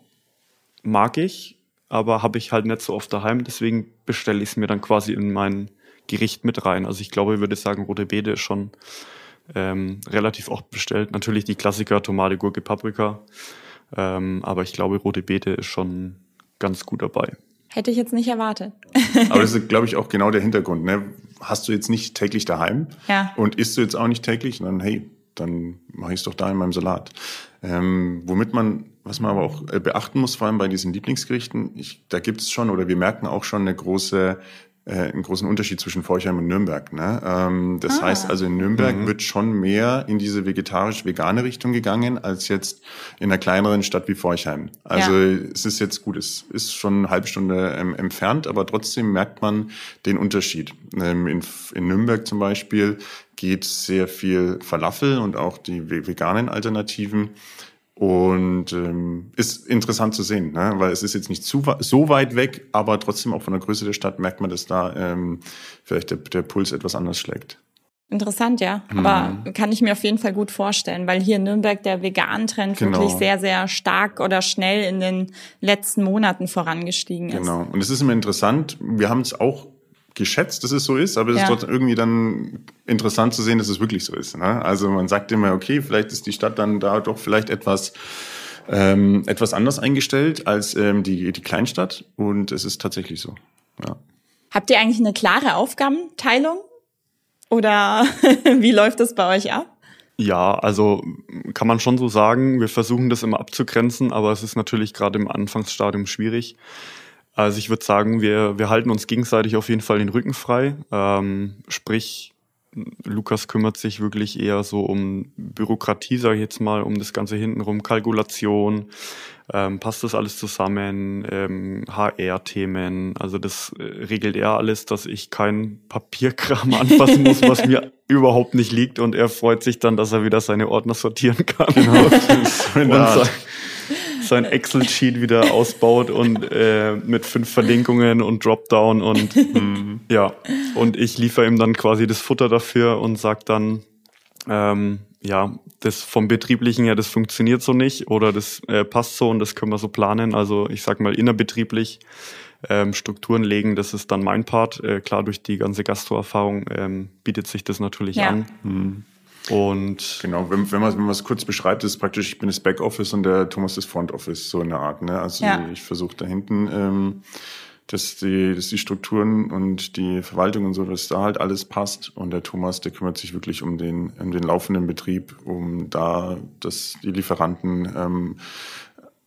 mag ich, aber habe ich halt nicht so oft daheim, deswegen bestelle ich es mir dann quasi in meinen Gericht mit rein. Also ich glaube, ich würde sagen, rote Beete ist schon ähm, relativ oft bestellt. Natürlich die Klassiker Tomate, Gurke, Paprika. Ähm, aber ich glaube, rote Beete ist schon ganz gut dabei. Hätte ich jetzt nicht erwartet. [LAUGHS] aber das ist, glaube ich, auch genau der Hintergrund. Ne? Hast du jetzt nicht täglich daheim ja. und isst du jetzt auch nicht täglich, dann hey, dann mache ich es doch da in meinem Salat. Ähm, womit man, was man aber auch äh, beachten muss, vor allem bei diesen Lieblingsgerichten, ich, da gibt es schon oder wir merken auch schon eine große einen großen Unterschied zwischen Forchheim und Nürnberg. Ne? Ähm, das ah. heißt also in Nürnberg mhm. wird schon mehr in diese vegetarisch-vegane Richtung gegangen als jetzt in einer kleineren Stadt wie Forchheim. Also ja. es ist jetzt gut, es ist schon eine halbe Stunde ähm, entfernt, aber trotzdem merkt man den Unterschied. Ähm, in, in Nürnberg zum Beispiel geht sehr viel Falafel und auch die veganen Alternativen. Und ähm, ist interessant zu sehen, ne? weil es ist jetzt nicht zu, so weit weg, aber trotzdem auch von der Größe der Stadt merkt man, dass da ähm, vielleicht der, der Puls etwas anders schlägt. Interessant, ja. Aber mhm. kann ich mir auf jeden Fall gut vorstellen, weil hier in Nürnberg der Vegan-Trend genau. wirklich sehr, sehr stark oder schnell in den letzten Monaten vorangestiegen ist. Genau. Und es ist immer interessant. Wir haben es auch geschätzt, dass es so ist, aber es ja. ist trotzdem irgendwie dann interessant zu sehen, dass es wirklich so ist. Ne? Also man sagt immer, okay, vielleicht ist die Stadt dann da doch vielleicht etwas ähm, etwas anders eingestellt als ähm, die, die Kleinstadt und es ist tatsächlich so. Ja. Habt ihr eigentlich eine klare Aufgabenteilung oder [LAUGHS] wie läuft das bei euch ab? Ja, also kann man schon so sagen. Wir versuchen das immer abzugrenzen, aber es ist natürlich gerade im Anfangsstadium schwierig. Also ich würde sagen, wir, wir halten uns gegenseitig auf jeden Fall den Rücken frei. Ähm, sprich, Lukas kümmert sich wirklich eher so um Bürokratie, sage ich jetzt mal, um das Ganze hintenrum, Kalkulation, ähm, passt das alles zusammen, ähm, HR-Themen, also das äh, regelt er alles, dass ich kein Papierkram [LAUGHS] anfassen muss, was mir überhaupt nicht liegt und er freut sich dann, dass er wieder seine Ordner sortieren kann. Genau. [LAUGHS] und sein Excel-Sheet wieder ausbaut und äh, mit fünf Verlinkungen und Dropdown und mhm. [LAUGHS] ja, und ich liefere ihm dann quasi das Futter dafür und sag dann, ähm, ja, das vom Betrieblichen her, das funktioniert so nicht oder das äh, passt so und das können wir so planen. Also ich sag mal innerbetrieblich ähm, Strukturen legen, das ist dann mein Part. Äh, klar, durch die ganze Gastroerfahrung ähm, bietet sich das natürlich ja. an. Mhm. Und genau, wenn, wenn man wenn man es kurz beschreibt, ist praktisch, ich bin das Backoffice und der Thomas das Front Office, so in der Art. Ne? Also ja. ich versuche da hinten ähm, dass die, dass die Strukturen und die Verwaltung und so, dass da halt alles passt. Und der Thomas, der kümmert sich wirklich um den, um den laufenden Betrieb, um da, dass die Lieferanten ähm,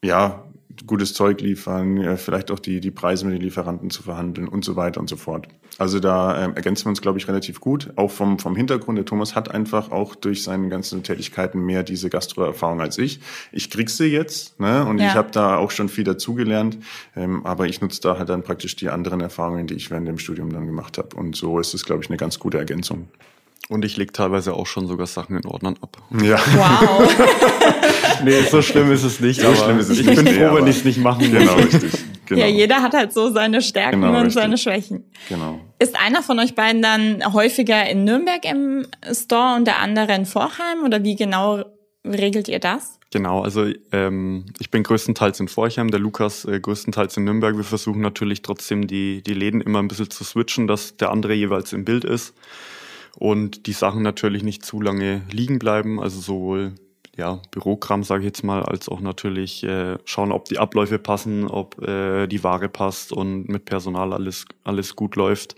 ja gutes Zeug liefern, vielleicht auch die, die Preise mit den Lieferanten zu verhandeln und so weiter und so fort. Also da ähm, ergänzen wir uns, glaube ich, relativ gut. Auch vom, vom Hintergrund. Der Thomas hat einfach auch durch seine ganzen Tätigkeiten mehr diese Gastro-Erfahrung als ich. Ich krieg sie jetzt ne? und ja. ich habe da auch schon viel dazugelernt. Ähm, aber ich nutze da halt dann praktisch die anderen Erfahrungen, die ich während dem Studium dann gemacht habe. Und so ist es, glaube ich, eine ganz gute Ergänzung. Und ich leg teilweise auch schon sogar Sachen in Ordnern ab. Ja. Wow. [LAUGHS] nee, so schlimm ist es nicht. So schlimm ist es ich nicht. bin froh, wenn ich es nicht machen muss. Genau, richtig. Genau. Ja, jeder hat halt so seine Stärken genau, und richtig. seine Schwächen. Genau. Ist einer von euch beiden dann häufiger in Nürnberg im Store und der andere in Vorheim? Oder wie genau regelt ihr das? Genau, also ähm, ich bin größtenteils in Forchheim, der Lukas äh, größtenteils in Nürnberg. Wir versuchen natürlich trotzdem die, die Läden immer ein bisschen zu switchen, dass der andere jeweils im Bild ist und die Sachen natürlich nicht zu lange liegen bleiben, also sowohl ja, Bürokram, sage ich jetzt mal, als auch natürlich äh, schauen, ob die Abläufe passen, ob äh, die Ware passt und mit Personal alles, alles gut läuft.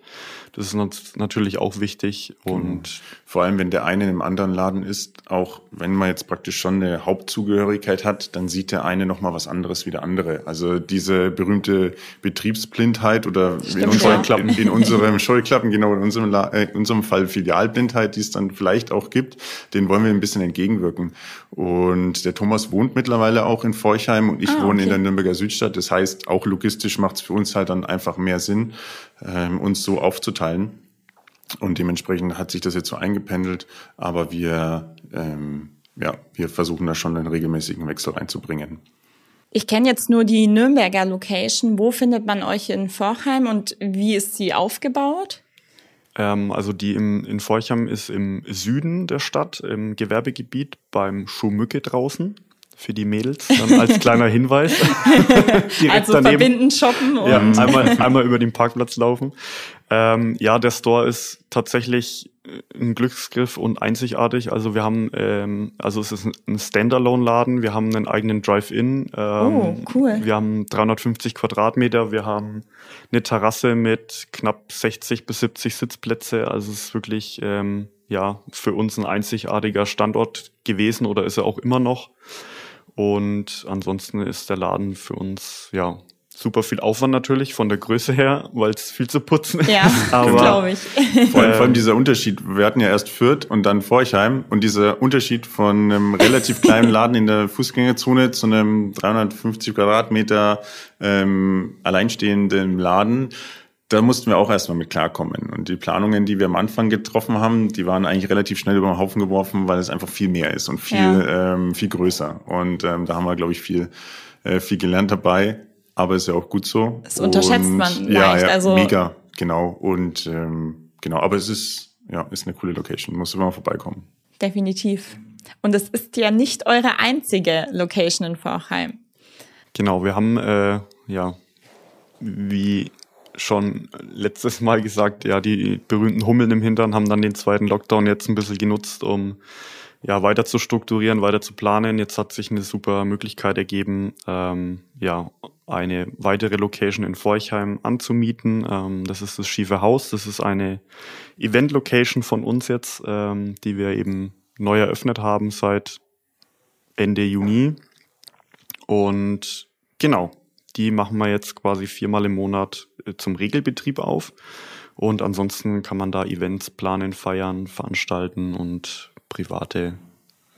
Das ist natürlich auch wichtig. Und mhm. vor allem, wenn der eine im anderen Laden ist, auch wenn man jetzt praktisch schon eine Hauptzugehörigkeit hat, dann sieht der eine nochmal was anderes wie der andere. Also diese berühmte Betriebsblindheit oder Stimmt, in, unserem, ja. in, in [LAUGHS] unserem Scheuklappen, genau in unserem, äh, in unserem Fall Filialblindheit, die es dann vielleicht auch gibt, den wollen wir ein bisschen entgegenwirken. Und der Thomas wohnt mittlerweile auch in Forchheim und ich ah, wohne okay. in der Nürnberger Südstadt. Das heißt, auch logistisch macht es für uns halt dann einfach mehr Sinn, ähm, uns so aufzuteilen. Und dementsprechend hat sich das jetzt so eingependelt, aber wir, ähm, ja, wir versuchen da schon einen regelmäßigen Wechsel reinzubringen. Ich kenne jetzt nur die Nürnberger Location. Wo findet man euch in Forchheim und wie ist sie aufgebaut? Ähm, also die im, in Forchheim ist im Süden der Stadt, im Gewerbegebiet beim Schuhmücke draußen für die Mädels, dann [LAUGHS] als kleiner Hinweis. [LAUGHS] [LAUGHS] also daneben. verbinden, shoppen und ja, einmal, einmal über den Parkplatz laufen. Ähm, ja, der Store ist tatsächlich ein Glücksgriff und einzigartig. Also wir haben, ähm, also es ist ein Standalone-Laden, wir haben einen eigenen Drive-In. Ähm, oh, cool. Wir haben 350 Quadratmeter, wir haben eine Terrasse mit knapp 60 bis 70 Sitzplätze. Also es ist wirklich ähm, ja für uns ein einzigartiger Standort gewesen oder ist er auch immer noch. Und ansonsten ist der Laden für uns, ja, super viel Aufwand natürlich von der Größe her, weil es viel zu putzen ist. Ja, [LAUGHS] glaube ich. [LAUGHS] Vor allem, vor allem dieser Unterschied. Wir hatten ja erst Fürth und dann Forchheim und dieser Unterschied von einem relativ [LAUGHS] kleinen Laden in der Fußgängerzone zu einem 350 Quadratmeter ähm, alleinstehenden Laden da mussten wir auch erstmal mit klarkommen. Und die Planungen, die wir am Anfang getroffen haben, die waren eigentlich relativ schnell über den Haufen geworfen, weil es einfach viel mehr ist und viel, ja. ähm, viel größer. Und ähm, da haben wir, glaube ich, viel, äh, viel gelernt dabei. Aber ist ja auch gut so. Das unterschätzt und, man leicht. Ja, ja, also mega, genau. Und ähm, genau, aber es ist, ja, ist eine coole Location. Muss immer mal vorbeikommen. Definitiv. Und es ist ja nicht eure einzige Location in Vorheim. Genau, wir haben äh, ja wie schon letztes Mal gesagt, ja, die berühmten Hummeln im Hintern haben dann den zweiten Lockdown jetzt ein bisschen genutzt, um ja, weiter zu strukturieren, weiter zu planen. Jetzt hat sich eine super Möglichkeit ergeben, ähm, ja, eine weitere Location in Forchheim anzumieten. Ähm, das ist das Schiefe Haus. Das ist eine Event-Location von uns jetzt, ähm, die wir eben neu eröffnet haben seit Ende Juni. Und genau, die machen wir jetzt quasi viermal im Monat äh, zum Regelbetrieb auf. Und ansonsten kann man da Events planen, feiern, veranstalten und private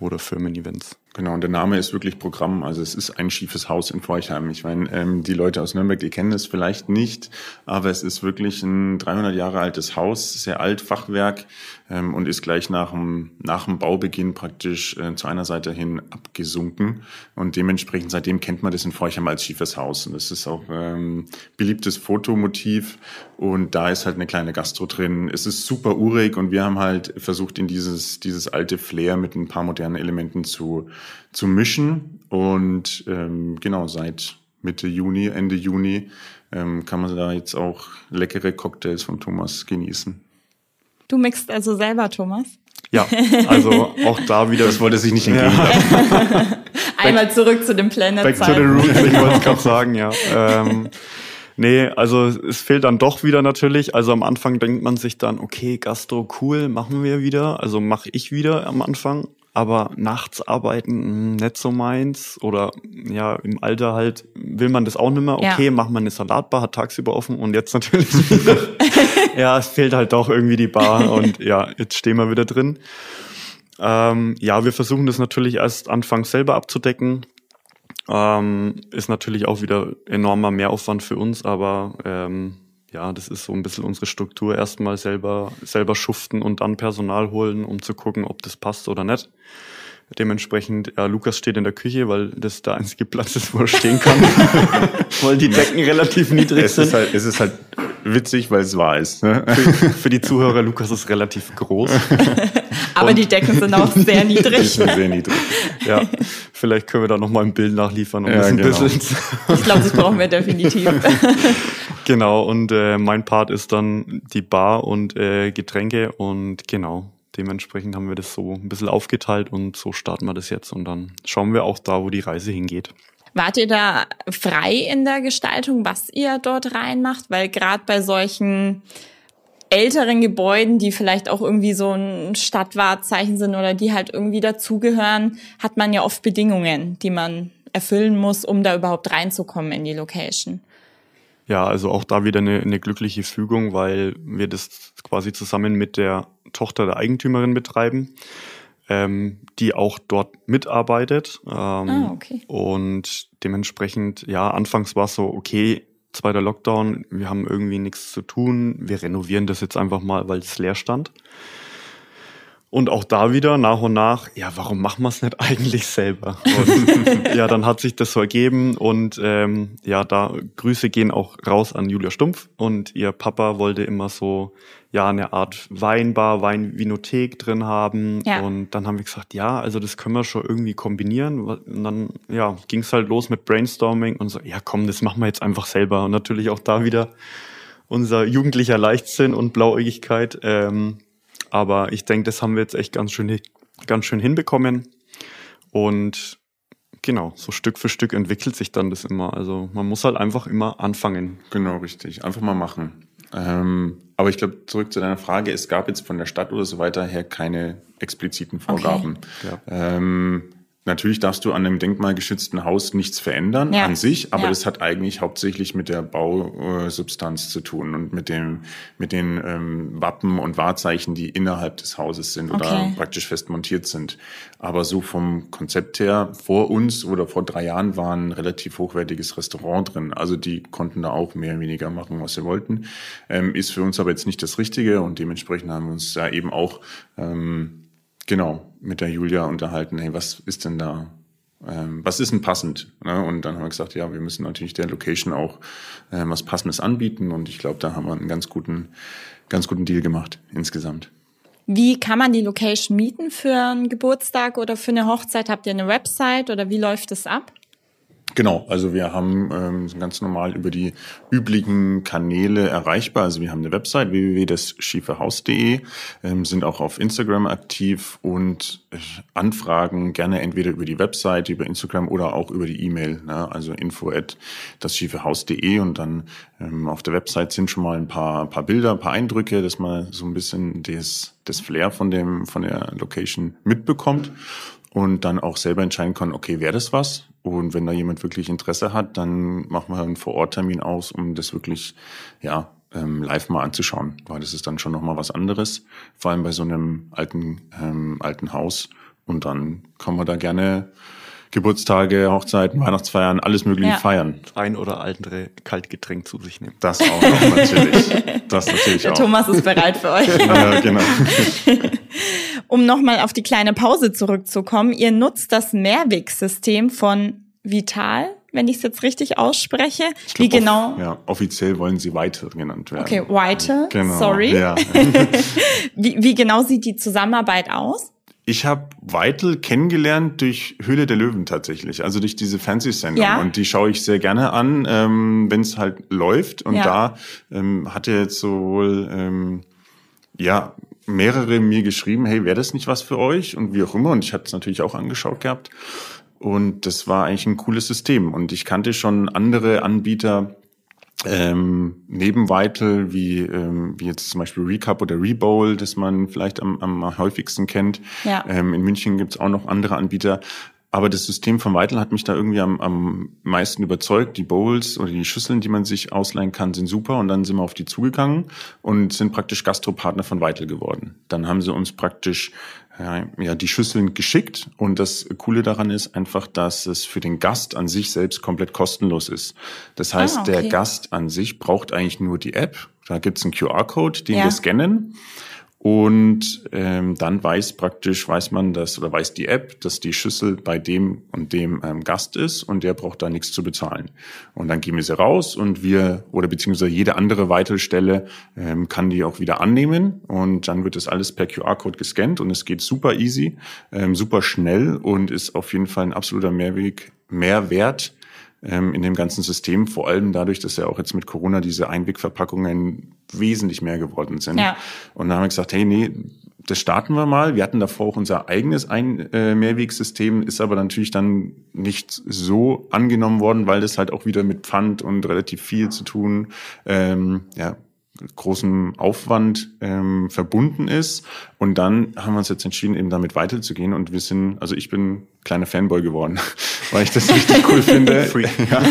oder Firmen-Events. Genau, und der Name ist wirklich Programm. Also es ist ein schiefes Haus in Forchheim. Ich meine, ähm, die Leute aus Nürnberg, die kennen es vielleicht nicht, aber es ist wirklich ein 300 Jahre altes Haus, sehr alt, Fachwerk ähm, und ist gleich nach dem, nach dem Baubeginn praktisch äh, zu einer Seite hin abgesunken. Und dementsprechend seitdem kennt man das in Forchheim als schiefes Haus. Und das ist auch ähm, beliebtes Fotomotiv und da ist halt eine kleine Gastro drin. Es ist super urig und wir haben halt versucht, in dieses, dieses alte Flair mit ein paar modernen Elementen zu zu mischen. Und ähm, genau, seit Mitte Juni, Ende Juni ähm, kann man da jetzt auch leckere Cocktails von Thomas genießen. Du mixt also selber, Thomas? Ja, also auch da wieder. Das wollte sich nicht entgehen ja. [LAUGHS] Einmal zurück zu dem Planet. Back to the roots, ich wollte es gerade [LAUGHS] sagen, ja. Ähm, nee, also es fehlt dann doch wieder natürlich. Also am Anfang denkt man sich dann, okay, Gastro, cool, machen wir wieder. Also mache ich wieder am Anfang aber nachts arbeiten hm, nicht so meins oder ja im Alter halt will man das auch nicht mehr. Okay, ja. macht man eine Salatbar, hat tagsüber offen und jetzt natürlich [LAUGHS] ja, es fehlt halt doch irgendwie die Bar und ja, jetzt stehen wir wieder drin. Ähm, ja, wir versuchen das natürlich erst anfangs selber abzudecken. Ähm, ist natürlich auch wieder enormer Mehraufwand für uns, aber ähm, ja, das ist so ein bisschen unsere Struktur. Erstmal selber, selber schuften und dann Personal holen, um zu gucken, ob das passt oder nicht. Dementsprechend, ja, Lukas steht in der Küche, weil das der einzige Platz ist, wo er stehen kann. [LAUGHS] weil die Decken relativ niedrig es sind. Ist halt, es ist halt witzig, weil es wahr ist. Ne? Für, für, die Zuhörer, Lukas ist relativ groß. [LAUGHS] Aber und die Decken sind auch sehr niedrig. [LAUGHS] Die sind sehr niedrig. Ja, vielleicht können wir da nochmal ein Bild nachliefern. Um ja, das ein genau. bisschen ich glaube, das brauchen wir definitiv. genau, und äh, mein Part ist dann die Bar und äh, Getränke und genau dementsprechend haben wir das so ein bisschen aufgeteilt und so starten wir das jetzt und dann schauen wir auch da, wo die Reise hingeht. Wart ihr da frei in der Gestaltung, was ihr dort reinmacht? Weil gerade bei solchen älteren Gebäuden, die vielleicht auch irgendwie so ein Stadtwahrzeichen sind oder die halt irgendwie dazugehören, hat man ja oft Bedingungen, die man erfüllen muss, um da überhaupt reinzukommen in die Location. Ja, also auch da wieder eine, eine glückliche Fügung, weil wir das quasi zusammen mit der Tochter der Eigentümerin betreiben, ähm, die auch dort mitarbeitet. Ähm, ah, okay. Und dementsprechend, ja, anfangs war es so, okay, zweiter Lockdown, wir haben irgendwie nichts zu tun, wir renovieren das jetzt einfach mal, weil es leer stand. Und auch da wieder nach und nach, ja, warum machen wir es nicht eigentlich selber? Und, [LAUGHS] ja, dann hat sich das so ergeben und ähm, ja, da Grüße gehen auch raus an Julia Stumpf und ihr Papa wollte immer so ja eine Art Weinbar, Weinvinothek drin haben ja. und dann haben wir gesagt, ja, also das können wir schon irgendwie kombinieren und dann ja ging es halt los mit Brainstorming und so, ja, komm, das machen wir jetzt einfach selber und natürlich auch da wieder unser jugendlicher Leichtsinn und Blauäugigkeit. Ähm, aber ich denke, das haben wir jetzt echt ganz schön, ganz schön hinbekommen. Und genau, so Stück für Stück entwickelt sich dann das immer. Also man muss halt einfach immer anfangen. Genau, richtig. Einfach mal machen. Ähm, aber ich glaube, zurück zu deiner Frage, es gab jetzt von der Stadt oder so weiter her keine expliziten Vorgaben. Okay. Ja. Ähm, Natürlich darfst du an einem denkmalgeschützten Haus nichts verändern ja. an sich, aber ja. das hat eigentlich hauptsächlich mit der Bausubstanz zu tun und mit dem mit den ähm, Wappen und Wahrzeichen, die innerhalb des Hauses sind okay. oder praktisch fest montiert sind. Aber so vom Konzept her vor uns oder vor drei Jahren war ein relativ hochwertiges Restaurant drin. Also die konnten da auch mehr oder weniger machen, was sie wollten. Ähm, ist für uns aber jetzt nicht das Richtige und dementsprechend haben wir uns da eben auch ähm, genau mit der Julia unterhalten, hey, was ist denn da, ähm, was ist denn passend? Ne? Und dann haben wir gesagt, ja, wir müssen natürlich der Location auch ähm, was Passendes anbieten und ich glaube, da haben wir einen ganz guten, ganz guten Deal gemacht insgesamt. Wie kann man die Location mieten für einen Geburtstag oder für eine Hochzeit? Habt ihr eine Website oder wie läuft es ab? Genau, also wir haben ähm, ganz normal über die üblichen Kanäle erreichbar. Also wir haben eine Website www.dasschieferhaus.de, ähm, sind auch auf Instagram aktiv und äh, Anfragen gerne entweder über die Website, über Instagram oder auch über die E-Mail, ne? also info at dasschieferhaus.de und dann ähm, auf der Website sind schon mal ein paar, paar Bilder, ein paar Eindrücke, dass man so ein bisschen das, das Flair von dem, von der Location mitbekommt und dann auch selber entscheiden kann, okay, wäre das was? Und wenn da jemand wirklich Interesse hat, dann machen wir einen Vororttermin aus, um das wirklich, ja, ähm, live mal anzuschauen, weil das ist dann schon nochmal was anderes, vor allem bei so einem alten, ähm, alten Haus. Und dann kann man da gerne Geburtstage, Hochzeiten, Weihnachtsfeiern, alles mögliche Ja. feiern. Ein oder andere Kaltgetränk zu sich nehmen. Das auch noch natürlich. Das natürlich Der auch. Thomas ist bereit für euch. Ja, genau. [LAUGHS] Um nochmal auf die kleine Pause zurückzukommen, ihr nutzt das Mehrwegsystem von Vital, wenn ich es jetzt richtig ausspreche. Ich Wie glaub, genau? Off, ja, offiziell wollen sie weiter genannt werden. Okay, Vital, Genau. sorry. Ja. [LAUGHS] Wie, wie genau sieht die Zusammenarbeit aus? Ich habe Weitel kennengelernt durch Höhle der Löwen tatsächlich, also durch diese Fernsehsendung. Ja. Und die schaue ich sehr gerne an, ähm, wenn es halt läuft. Und Ja. da ähm, hatte jetzt sowohl ähm, ja mehrere mir geschrieben, hey, wäre das nicht was für euch? Und wie auch immer. Und ich hatte es natürlich auch angeschaut gehabt. Und das war eigentlich ein cooles System. Und ich kannte schon andere Anbieter, ähm, neben Vital, wie, ähm, wie jetzt zum Beispiel Recap oder Rebowl, das man vielleicht am, am häufigsten kennt. Ja. Ähm, in München gibt's auch noch andere Anbieter. Aber das System von Vital hat mich da irgendwie am, am meisten überzeugt. Die Bowls oder die Schüsseln, die man sich ausleihen kann, sind super. Und dann sind wir auf die zugegangen und sind praktisch Gastropartner von Vital geworden. Dann haben sie uns praktisch ja, ja, die Schüsseln geschickt. Und das Coole daran ist einfach, dass es für den Gast an sich selbst komplett kostenlos ist. Das heißt, Ah, okay. der Gast an sich braucht eigentlich nur die App. Da gibt's einen QR-Code, den Ja. wir scannen. Und ähm, dann weiß praktisch, weiß man das oder weiß die App, dass die Schüssel bei dem und dem ähm, Gast ist und der braucht da nichts zu bezahlen. Und dann geben wir sie raus und wir oder beziehungsweise jede andere Weitelstelle ähm, kann die auch wieder annehmen und dann wird das alles per QR-Code gescannt und es geht super easy, ähm, super schnell und ist auf jeden Fall ein absoluter Mehrweg, Mehrwert ähm, in dem ganzen System, vor allem dadurch, dass ja auch jetzt mit Corona diese Einwegverpackungen wesentlich mehr geworden sind. Ja. Und dann haben wir gesagt, hey, nee, das starten wir mal. Wir hatten davor auch unser eigenes Ein äh, Mehrwegsystem, ist aber natürlich dann nicht so angenommen worden, weil das halt auch wieder mit Pfand und relativ viel zu tun, ähm, ja, großem Aufwand ähm, verbunden ist. Und dann haben wir uns jetzt entschieden, eben damit weiterzugehen. Und wir sind, also ich bin kleiner Fanboy geworden, [LAUGHS] weil ich das richtig cool [LAUGHS] finde. Ja,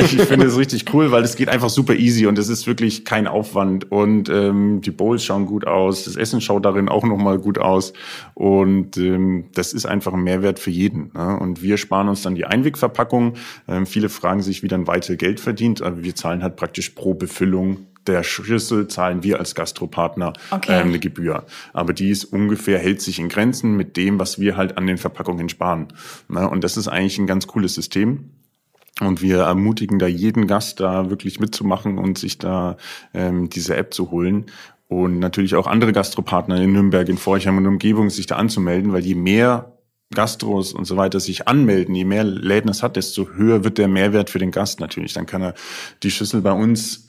ich finde es richtig cool, weil es geht einfach super easy und es ist wirklich kein Aufwand. Und ähm, die Bowls schauen gut aus, das Essen schaut darin auch nochmal gut aus. Und ähm, das ist einfach ein Mehrwert für jeden. Ne? Und wir sparen uns dann die Einwegverpackung. Ähm, viele fragen sich, wie dann weiter Geld verdient, aber wir zahlen halt praktisch pro Befüllung der Schüssel zahlen wir als Gastropartner Okay. ähm, eine Gebühr. Aber die ist ungefähr, hält sich in Grenzen mit dem, was wir halt an den Verpackungen sparen. Ne? Und das ist eigentlich ein ganz cooles System. Und wir ermutigen da jeden Gast da wirklich mitzumachen und sich da ähm, diese App zu holen. Und natürlich auch andere Gastropartner in Nürnberg, in Forchheim und Umgebung sich da anzumelden, weil je mehr Gastros und so weiter sich anmelden, je mehr Läden es hat, desto höher wird der Mehrwert für den Gast natürlich. Dann kann er die Schüssel bei uns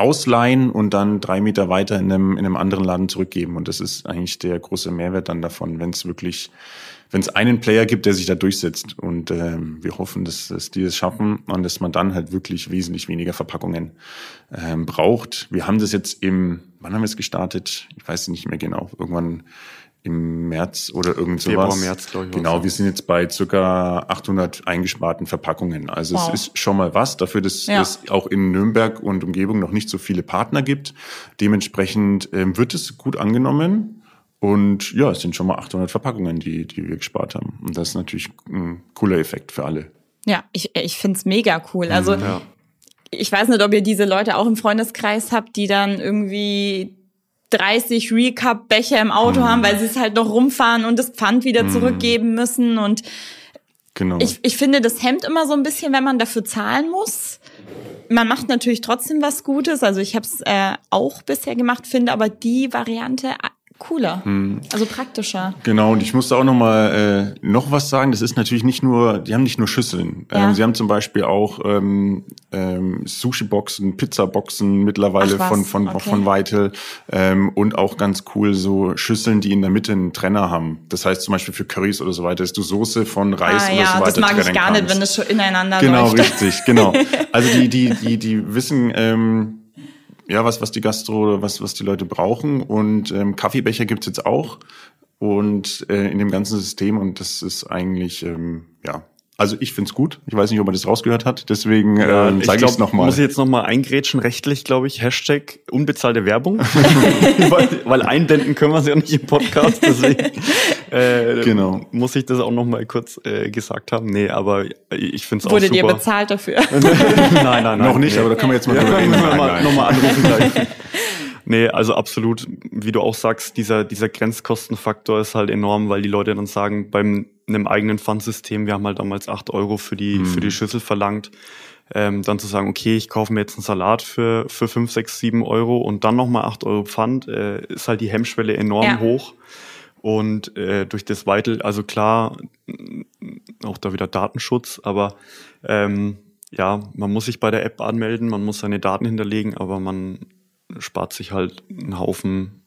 ausleihen und dann drei Meter weiter in einem, in einem anderen Laden zurückgeben. Und das ist eigentlich der große Mehrwert dann davon, wenn es wirklich, wenn es einen Player gibt, der sich da durchsetzt. Und ähm, wir hoffen, dass, dass die es schaffen und dass man dann halt wirklich wesentlich weniger Verpackungen ähm, braucht. Wir haben das jetzt im, wann haben wir es gestartet? Ich weiß nicht mehr genau. Irgendwann im März oder irgend sowas. Februar, März, glaub ich, Genau, wir sind jetzt bei circa 800 eingesparten Verpackungen. Also Wow. es ist schon mal was dafür, dass Ja. es auch in Nürnberg und Umgebung noch nicht so viele Partner gibt. Dementsprechend ähm, wird es gut angenommen. Und ja, es sind schon mal 800 Verpackungen, die, die wir gespart haben. Und das ist natürlich ein cooler Effekt für alle. Ja, ich, ich find's mega cool. Also Ja. Ich weiß nicht, ob ihr diese Leute auch im Freundeskreis habt, die dann irgendwie 30 Recap-Becher im Auto haben, weil sie es halt noch rumfahren und das Pfand wieder zurückgeben müssen. Und Genau. ich, ich finde, das hemmt immer so ein bisschen, wenn man dafür zahlen muss. Man macht natürlich trotzdem was Gutes. Also ich habe es äh, auch bisher gemacht, finde aber die Variante cooler, also praktischer. Genau, und ich musste auch noch mal äh, noch was sagen. Das ist natürlich nicht nur, die haben nicht nur Schüsseln. Ja. Ähm, sie haben zum Beispiel auch ähm, ähm, Sushi-Boxen, Pizza-Boxen mittlerweile von von okay. von Weitel ähm, und auch ganz cool so Schüsseln, die in der Mitte einen Trenner haben. Das heißt zum Beispiel für Currys oder so weiter, dass du Soße von Reis Ah oder ja, so weiter das mag ich gar nicht, kannst. wenn das schon ineinander Genau, läuft. richtig, genau. [LAUGHS] Also die, die, die, die wissen, ähm, ja, was, was die Gastro, was, was die Leute brauchen. Und ähm, Kaffeebecher gibt's jetzt auch. Und äh, in dem ganzen System, und das ist eigentlich, ähm, ja, Also ich find's gut. Ich weiß nicht, ob man das rausgehört hat. Deswegen ja, ähm, sage ich es nochmal. Muss ich jetzt nochmal eingrätschen, rechtlich, glaube ich, Hashtag unbezahlte Werbung. [LAUGHS] [LAUGHS] weil, weil einblenden können wir es ja nicht im Podcast. Deswegen [LAUGHS] [LAUGHS] äh, genau. muss ich das auch nochmal kurz äh, gesagt haben. Nee, aber ich finde es auch super. Wurde dir bezahlt dafür? [LAUGHS] nein, nein, nein. Noch nicht, nee. aber da können wir jetzt mal ja, drüber reden. Nochmal noch anrufen gleich. Nee, also absolut, wie du auch sagst, dieser, dieser Grenzkostenfaktor ist halt enorm, weil die Leute dann sagen, beim einem eigenen Pfandsystem, wir haben halt damals acht Euro für die, mhm. für die Schüssel verlangt, ähm, dann zu sagen, okay, ich kaufe mir jetzt einen Salat für, für fünf, sechs, sieben Euro und dann nochmal acht Euro Pfand, äh, ist halt die Hemmschwelle enorm ja. hoch. Und äh, durch das Weitel, also klar, auch da wieder Datenschutz, aber ähm, ja, man muss sich bei der App anmelden, man muss seine Daten hinterlegen, aber man spart sich halt einen Haufen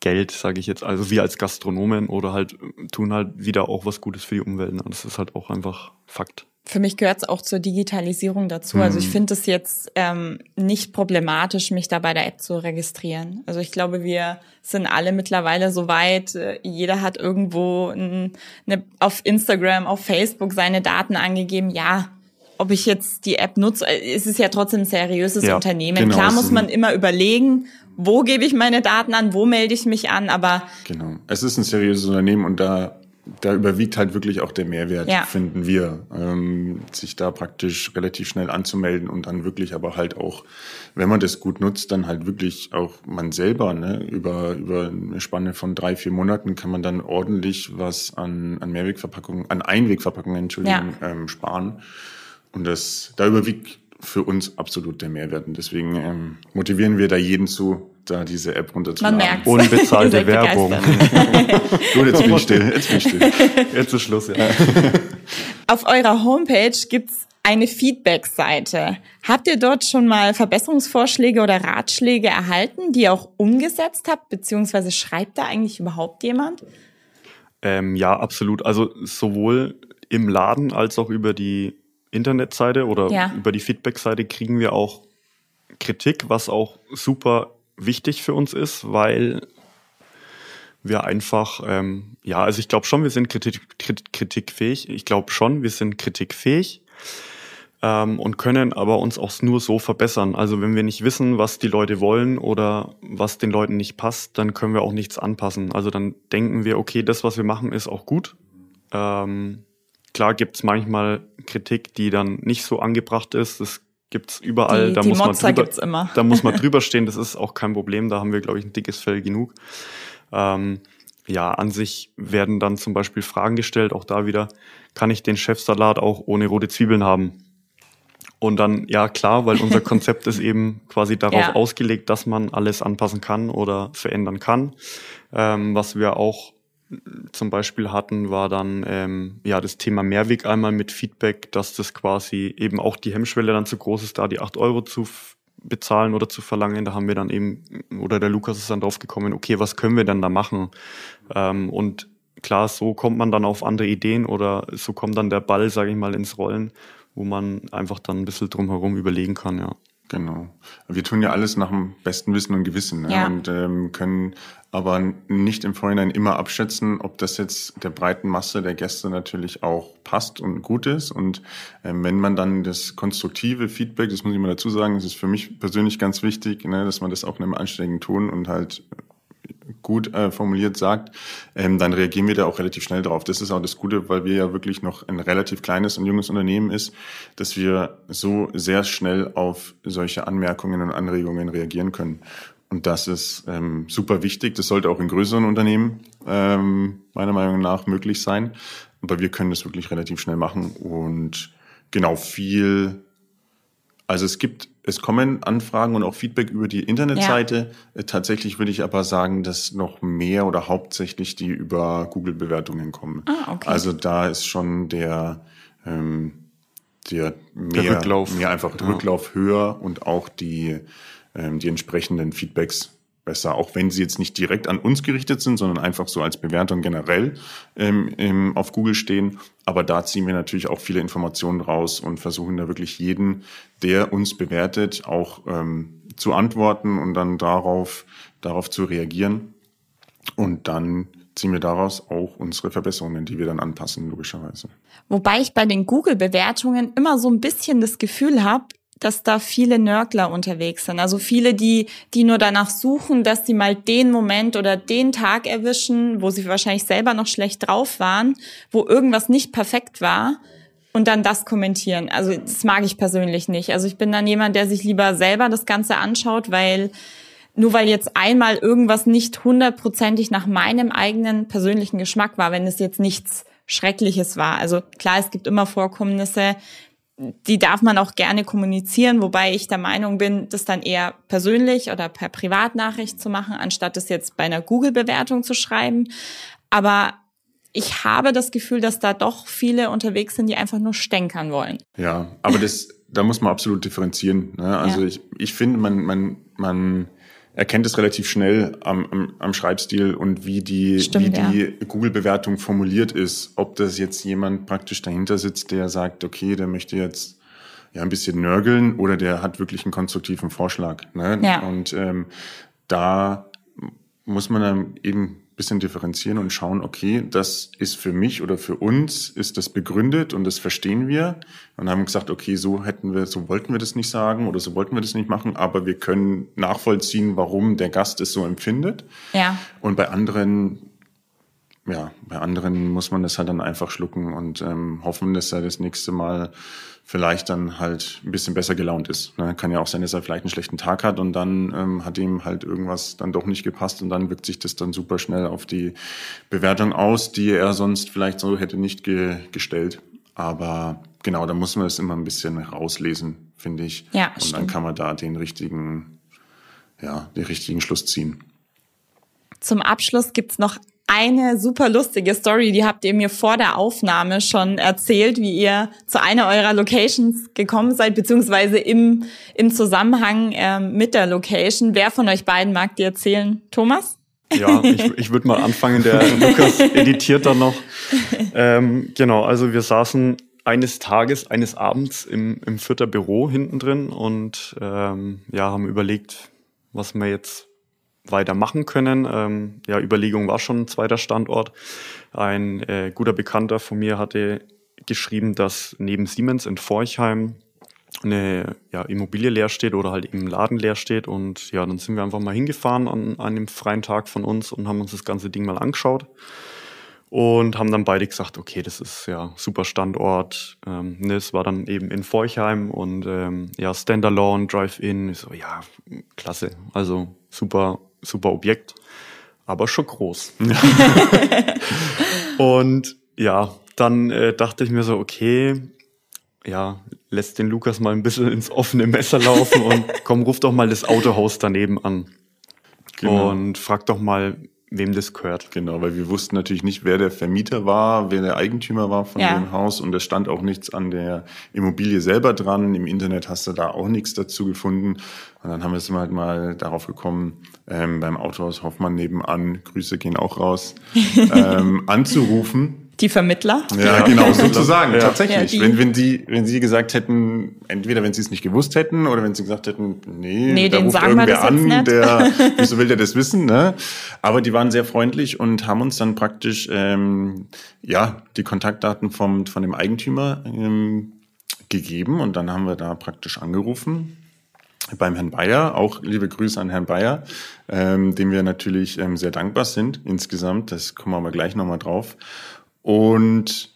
Geld, sage ich jetzt. Also wir als Gastronomen oder halt tun halt wieder auch was Gutes für die Umwelt. Ne? Das ist halt auch einfach Fakt. Für mich gehört es auch zur Digitalisierung dazu. Mhm. Also ich mhm. finde es jetzt ähm, nicht problematisch, mich da bei der App zu registrieren. Also ich glaube, wir sind alle mittlerweile so weit. Äh, jeder hat irgendwo ein, eine, auf Instagram, auf Facebook seine Daten angegeben. Ja, ob ich jetzt die App nutze, äh, ist es ja trotzdem ein seriöses ja, Unternehmen. Genau, Klar muss man immer überlegen, wo gebe ich meine Daten an, wo melde ich mich an, aber. Genau. Es ist ein seriöses Unternehmen und da, da überwiegt halt wirklich auch der Mehrwert, ja. finden wir, ähm, sich da praktisch relativ schnell anzumelden und dann wirklich aber halt auch, wenn man das gut nutzt, dann halt wirklich auch man selber, ne, über, über eine Spanne von drei, vier Monaten kann man dann ordentlich was an, an Mehrwegverpackungen, an Einwegverpackungen, Entschuldigung, ja. ähm, sparen. Und das, da überwiegt für uns absolut der Mehrwert. Und deswegen ähm, motivieren wir da jeden zu, da diese App runterzuladen. Man merkt Unbezahlte [LAUGHS] Werbung. [LAUGHS] Gut, jetzt bin ich still. Jetzt bin ich still. [LAUGHS] Jetzt ist Schluss, ja. Auf eurer Homepage gibt's eine Feedback-Seite. Habt ihr dort schon mal Verbesserungsvorschläge oder Ratschläge erhalten, die ihr auch umgesetzt habt? Beziehungsweise schreibt da eigentlich überhaupt jemand? Ähm, ja, absolut. Also sowohl im Laden als auch über die Internetseite oder ja. über die Feedback-Seite kriegen wir auch Kritik, was auch super wichtig für uns ist, weil wir einfach, ähm, ja, also ich glaube schon, wir sind kritik, kritikfähig. Ich glaube schon, wir sind kritikfähig ähm, und können aber uns auch nur so verbessern. Also wenn wir nicht wissen, was die Leute wollen oder was den Leuten nicht passt, dann können wir auch nichts anpassen. Also dann denken wir, okay, das, was wir machen, ist auch gut. Ähm, Klar gibt's manchmal Kritik, die dann nicht so angebracht ist. Das gibt's überall. Die, da die muss Mozza man drüber, immer. Da muss man [LAUGHS] drüber stehen. Das ist auch kein Problem. Da haben wir, glaube ich, ein dickes Fell genug. Ähm, ja, an sich werden dann zum Beispiel Fragen gestellt. Auch da wieder, kann ich den Chefsalat auch ohne rote Zwiebeln haben? Und dann, ja klar, weil unser [LAUGHS] Konzept ist eben quasi darauf ja. ausgelegt, dass man alles anpassen kann oder verändern kann. Ähm, was wir auch zum Beispiel hatten, war dann ähm, ja das Thema Mehrweg einmal mit Feedback, dass das quasi eben auch die Hemmschwelle dann zu groß ist, da die acht Euro zu bezahlen oder zu verlangen. Da haben wir dann eben, oder der Lukas ist dann drauf gekommen, okay, was können wir denn da machen? Ähm, und klar, so kommt man dann auf andere Ideen oder so kommt dann der Ball, sage ich mal, ins Rollen, wo man einfach dann ein bisschen drumherum überlegen kann, ja. Genau. Wir tun ja alles nach dem besten Wissen und Gewissen ne? ja. und ähm, können aber nicht im Vorhinein immer abschätzen, ob das jetzt der breiten Masse der Gäste natürlich auch passt und gut ist. Und ähm, wenn man dann das konstruktive Feedback, das muss ich mal dazu sagen, das ist für mich persönlich ganz wichtig, ne, dass man das auch in einem anständigen Ton und halt gut äh, formuliert sagt, ähm, dann reagieren wir da auch relativ schnell drauf. Das ist auch das Gute, weil wir ja wirklich noch ein relativ kleines und junges Unternehmen ist, dass wir so sehr schnell auf solche Anmerkungen und Anregungen reagieren können. Und das ist ähm, super wichtig. Das sollte auch in größeren Unternehmen ähm, meiner Meinung nach möglich sein. Aber wir können das wirklich relativ schnell machen und genau viel also es gibt, es kommen Anfragen und auch Feedback über die Internetseite. Ja. Äh, tatsächlich würde ich aber sagen, dass noch mehr oder hauptsächlich die über Google-Bewertungen kommen. Ah, okay. Also da ist schon der, ähm, der mehr, der Rücklauf. mehr einfach ja. Rücklauf höher und auch die, ähm, die entsprechenden Feedbacks besser, auch wenn sie jetzt nicht direkt an uns gerichtet sind, sondern einfach so als Bewertung generell ähm, ähm, auf Google stehen. Aber da ziehen wir natürlich auch viele Informationen raus und versuchen da wirklich jeden, der uns bewertet, auch ähm, zu antworten und dann darauf, darauf zu reagieren. Und dann ziehen wir daraus auch unsere Verbesserungen, die wir dann anpassen, logischerweise. Wobei ich bei den Google-Bewertungen immer so ein bisschen das Gefühl habe, dass da viele Nörgler unterwegs sind. Also viele, die, die nur danach suchen, dass sie mal den Moment oder den Tag erwischen, wo sie wahrscheinlich selber noch schlecht drauf waren, wo irgendwas nicht perfekt war und dann das kommentieren. Also das mag ich persönlich nicht. Also ich bin dann jemand, der sich lieber selber das Ganze anschaut, weil nur weil jetzt einmal irgendwas nicht hundertprozentig nach meinem eigenen persönlichen Geschmack war, wenn es jetzt nichts Schreckliches war. Also klar, es gibt immer Vorkommnisse, die darf man auch gerne kommunizieren, wobei ich der Meinung bin, das dann eher persönlich oder per Privatnachricht zu machen, anstatt es jetzt bei einer Google-Bewertung zu schreiben. Aber ich habe das Gefühl, dass da doch viele unterwegs sind, die einfach nur stänkern wollen. Ja, aber das, da muss man absolut differenzieren. Ne? Also ja. ich, ich finde, man, man, man erkennt es relativ schnell am, am, am Schreibstil und wie die, Stimmt, wie die ja. Google-Bewertung formuliert ist. Ob das jetzt jemand praktisch dahinter sitzt, der sagt, okay, der möchte jetzt ja ein bisschen nörgeln oder der hat wirklich einen konstruktiven Vorschlag. Ne? Ja. Und ähm, da muss man dann eben bisschen differenzieren und schauen, okay, das ist für mich oder für uns, ist das begründet und das verstehen wir. Und haben gesagt, okay, so hätten wir, so wollten wir das nicht sagen oder so wollten wir das nicht machen, aber wir können nachvollziehen, warum der Gast es so empfindet. Ja. Und bei anderen ja, bei anderen muss man das halt dann einfach schlucken und ähm, hoffen, dass er das nächste Mal vielleicht dann halt ein bisschen besser gelaunt ist. Ne? Kann ja auch sein, dass er vielleicht einen schlechten Tag hat und dann ähm, hat ihm halt irgendwas dann doch nicht gepasst und dann wirkt sich das dann super schnell auf die Bewertung aus, die er sonst vielleicht so hätte nicht ge gestellt. Aber genau, da muss man das immer ein bisschen rauslesen, finde ich. Ja, und stimmt. dann kann man da den richtigen, ja, den richtigen Schluss ziehen. Zum Abschluss gibt's noch eine super lustige Story, die habt ihr mir vor der Aufnahme schon erzählt, wie ihr zu einer eurer Locations gekommen seid, beziehungsweise im, im Zusammenhang äh, mit der Location. Wer von euch beiden mag die erzählen? Thomas? Ja, ich, ich würde mal anfangen, der [LAUGHS] Lukas editiert dann noch. Ähm, genau, also wir saßen eines Tages, eines Abends im, im vierter Büro hinten drin und ähm, ja, haben überlegt, was wir jetzt weitermachen können. Ähm, ja, Überlegung war schon ein zweiter Standort. Ein äh, guter Bekannter von mir hatte geschrieben, dass neben Siemens in Forchheim eine ja, Immobilie leer steht oder halt im Laden leer steht. Und ja, dann sind wir einfach mal hingefahren an, an einem freien Tag von uns und haben uns das ganze Ding mal angeschaut. Und haben dann beide gesagt, okay, das ist ja super Standort. Ähm, ne, es war dann eben in Forchheim und ähm, ja, Standalone, Drive-In. So, ja, klasse. Also super super Objekt, aber schon groß. [LAUGHS] und ja, dann äh, dachte ich mir so, okay, ja, lässt den Lukas mal ein bisschen ins offene Messer laufen und [LAUGHS] komm, ruf doch mal das Autohaus daneben an. Genau. Und frag doch mal, wem das gehört. Genau, weil wir wussten natürlich nicht, wer der Vermieter war, wer der Eigentümer war von ja. dem Haus und es stand auch nichts an der Immobilie selber dran. Im Internet hast du da auch nichts dazu gefunden. Und dann haben wir es halt mal darauf gekommen, ähm, beim Autohaus Hoffmann nebenan, Grüße gehen auch raus, [LAUGHS] ähm, anzurufen die Vermittler? Ja, genau, [LAUGHS] sozusagen, ja. tatsächlich. Ja, wenn, wenn, die, wenn sie gesagt hätten, entweder wenn sie es nicht gewusst hätten oder wenn sie gesagt hätten, nee, nee da den ruft sagen irgendwer wir das an, nicht. der, [LAUGHS] wieso will der das wissen, ne? Aber die waren sehr freundlich und haben uns dann praktisch, ähm, ja, die Kontaktdaten vom, von dem Eigentümer ähm, gegeben und dann haben wir da praktisch angerufen beim Herrn Bayer. Auch liebe Grüße an Herrn Bayer, ähm, dem wir natürlich ähm, sehr dankbar sind insgesamt. Das kommen wir aber gleich nochmal drauf. Und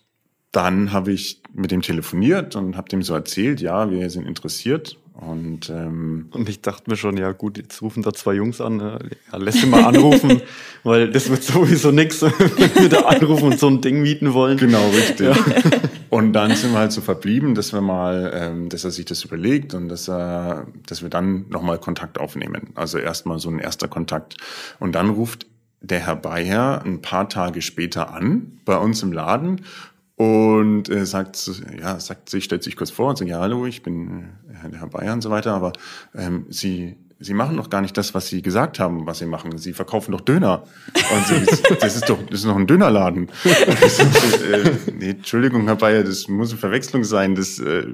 dann habe ich mit dem telefoniert und habe dem so erzählt, ja, wir sind interessiert. Und, ähm, und ich dachte mir schon, ja gut, jetzt rufen da zwei Jungs an, äh, ja, lässt sie mal anrufen, [LAUGHS] weil das wird sowieso nix, [LAUGHS] wenn wir da anrufen und so ein Ding mieten wollen. Genau, richtig. Ja. [LAUGHS] Und dann sind wir halt so verblieben, dass wir mal, ähm, dass er sich das überlegt und dass er, dass wir dann nochmal Kontakt aufnehmen. Also erstmal so ein erster Kontakt. Und dann ruft der Herr Bayer ein paar Tage später an bei uns im Laden und äh, sagt, ja, sagt sich, stellt sich kurz vor und sagt, ja, hallo, ich bin äh, der Herr Bayer und so weiter, aber ähm, Sie, Sie machen doch gar nicht das, was Sie gesagt haben, was Sie machen. Sie verkaufen doch Döner. Und sie, das ist doch, das ist noch ein Dönerladen. [LAUGHS] äh, nee, Entschuldigung, Herr Bayer, das muss eine Verwechslung sein. Das, äh,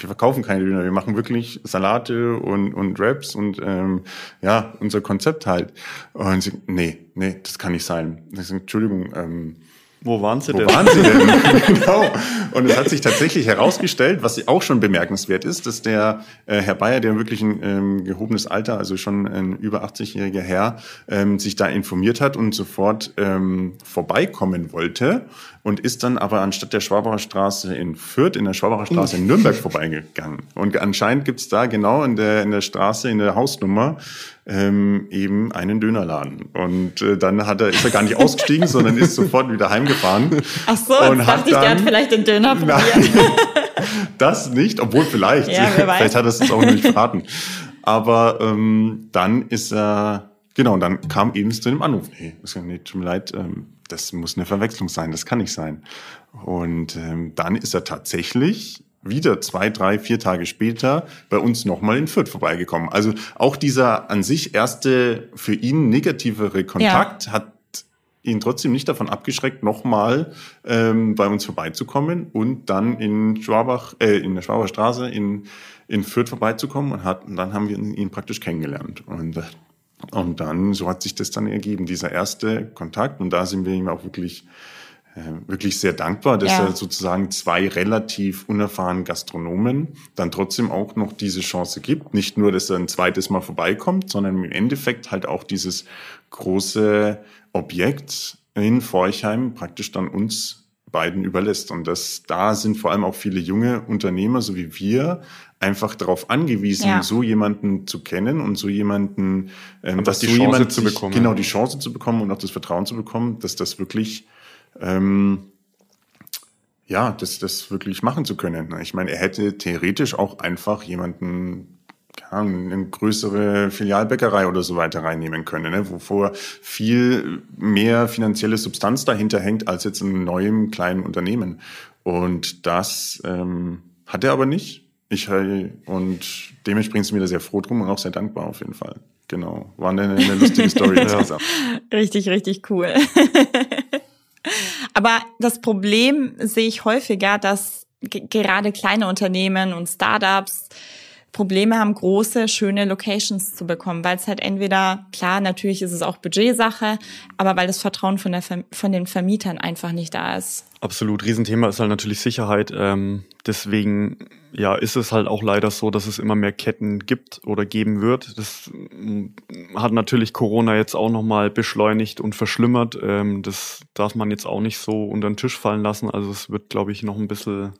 wir verkaufen keine Döner, wir machen wirklich Salate und, und Wraps und ähm, ja, unser Konzept halt. Und sie, nee, nee, das kann nicht sein. Ich sage, Entschuldigung, ähm, wo waren Sie Wo denn? waren Sie denn? [LAUGHS] genau. Und es hat sich tatsächlich herausgestellt, was auch schon bemerkenswert ist, dass der äh, Herr Bayer, der wirklich ein ähm, gehobenes Alter, also schon ein über 80-jähriger Herr, ähm, sich da informiert hat und sofort ähm, vorbeikommen wollte und ist dann aber anstatt der Schwabacher Straße in Fürth in der Schwabacher Straße in Nürnberg vorbeigegangen. Und anscheinend gibt's da genau in der, in der Straße, in der Hausnummer, ähm, eben einen Dönerladen. Und äh, dann hat er, ist er gar nicht ausgestiegen, [LAUGHS] sondern ist sofort wieder heimgefahren. Ach so, und jetzt dachte ich, der hat vielleicht den Döner probiert. Nein, [LAUGHS] das nicht, obwohl vielleicht. Ja, vielleicht hat er es uns auch nicht verraten. Aber ähm, dann ist er, genau, und dann kam eben zu dem Anruf. Nee, tut mir leid, ähm, das muss eine Verwechslung sein, das kann nicht sein. Und ähm, dann ist er tatsächlich wieder zwei, drei, vier Tage später bei uns nochmal in Fürth vorbeigekommen. Also auch dieser an sich erste für ihn negativere Kontakt hat ihn trotzdem nicht davon abgeschreckt, nochmal ähm, bei uns vorbeizukommen und dann in Schwabach, äh, in der Schwabacher Straße in, in Fürth vorbeizukommen und, hat, und dann haben wir ihn praktisch kennengelernt. Und, und dann, so hat sich das dann ergeben, dieser erste Kontakt. Und da sind wir ihm auch wirklich äh, wirklich sehr dankbar, dass Ja. er sozusagen zwei relativ unerfahrenen Gastronomen dann trotzdem auch noch diese Chance gibt. Nicht nur, dass er ein zweites Mal vorbeikommt, sondern im Endeffekt halt auch dieses große Objekt in Forchheim praktisch dann uns beiden überlässt. Und das, da sind vor allem auch viele junge Unternehmer, so wie wir, einfach darauf angewiesen, Ja. so jemanden zu kennen und so jemanden, ähm, dass die so Chance jemand zu sich- bekommen. Genau, die Chance zu bekommen und auch das Vertrauen zu bekommen, dass das wirklich ähm, ja, das, das wirklich machen zu können. Ich meine, er hätte theoretisch auch einfach jemanden, keine Ahnung, eine größere Filialbäckerei oder so weiter reinnehmen können, ne? wovor viel mehr finanzielle Substanz dahinter hängt als jetzt in neuem kleinen Unternehmen. Und das ähm, hat er aber nicht. Ich und dementsprechend sind wir da sehr froh drum und auch sehr dankbar auf jeden Fall. Genau, war eine, eine lustige Story [LAUGHS] insgesamt. Richtig, richtig cool. [LAUGHS] Aber das Problem sehe ich häufiger, dass ge- gerade kleine Unternehmen und Startups Probleme haben, große, schöne Locations zu bekommen, weil es halt entweder, klar, natürlich ist es auch Budgetsache, aber weil das Vertrauen von, der, von den Vermietern einfach nicht da ist. Absolut. Riesenthema ist halt natürlich Sicherheit. Ähm, deswegen ja, ist es halt auch leider so, dass es immer mehr Ketten gibt oder geben wird. Das mm, hat natürlich Corona jetzt auch nochmal beschleunigt und verschlimmert. Ähm, das darf man jetzt auch nicht so unter den Tisch fallen lassen. Also es wird, glaube ich, noch ein bisschen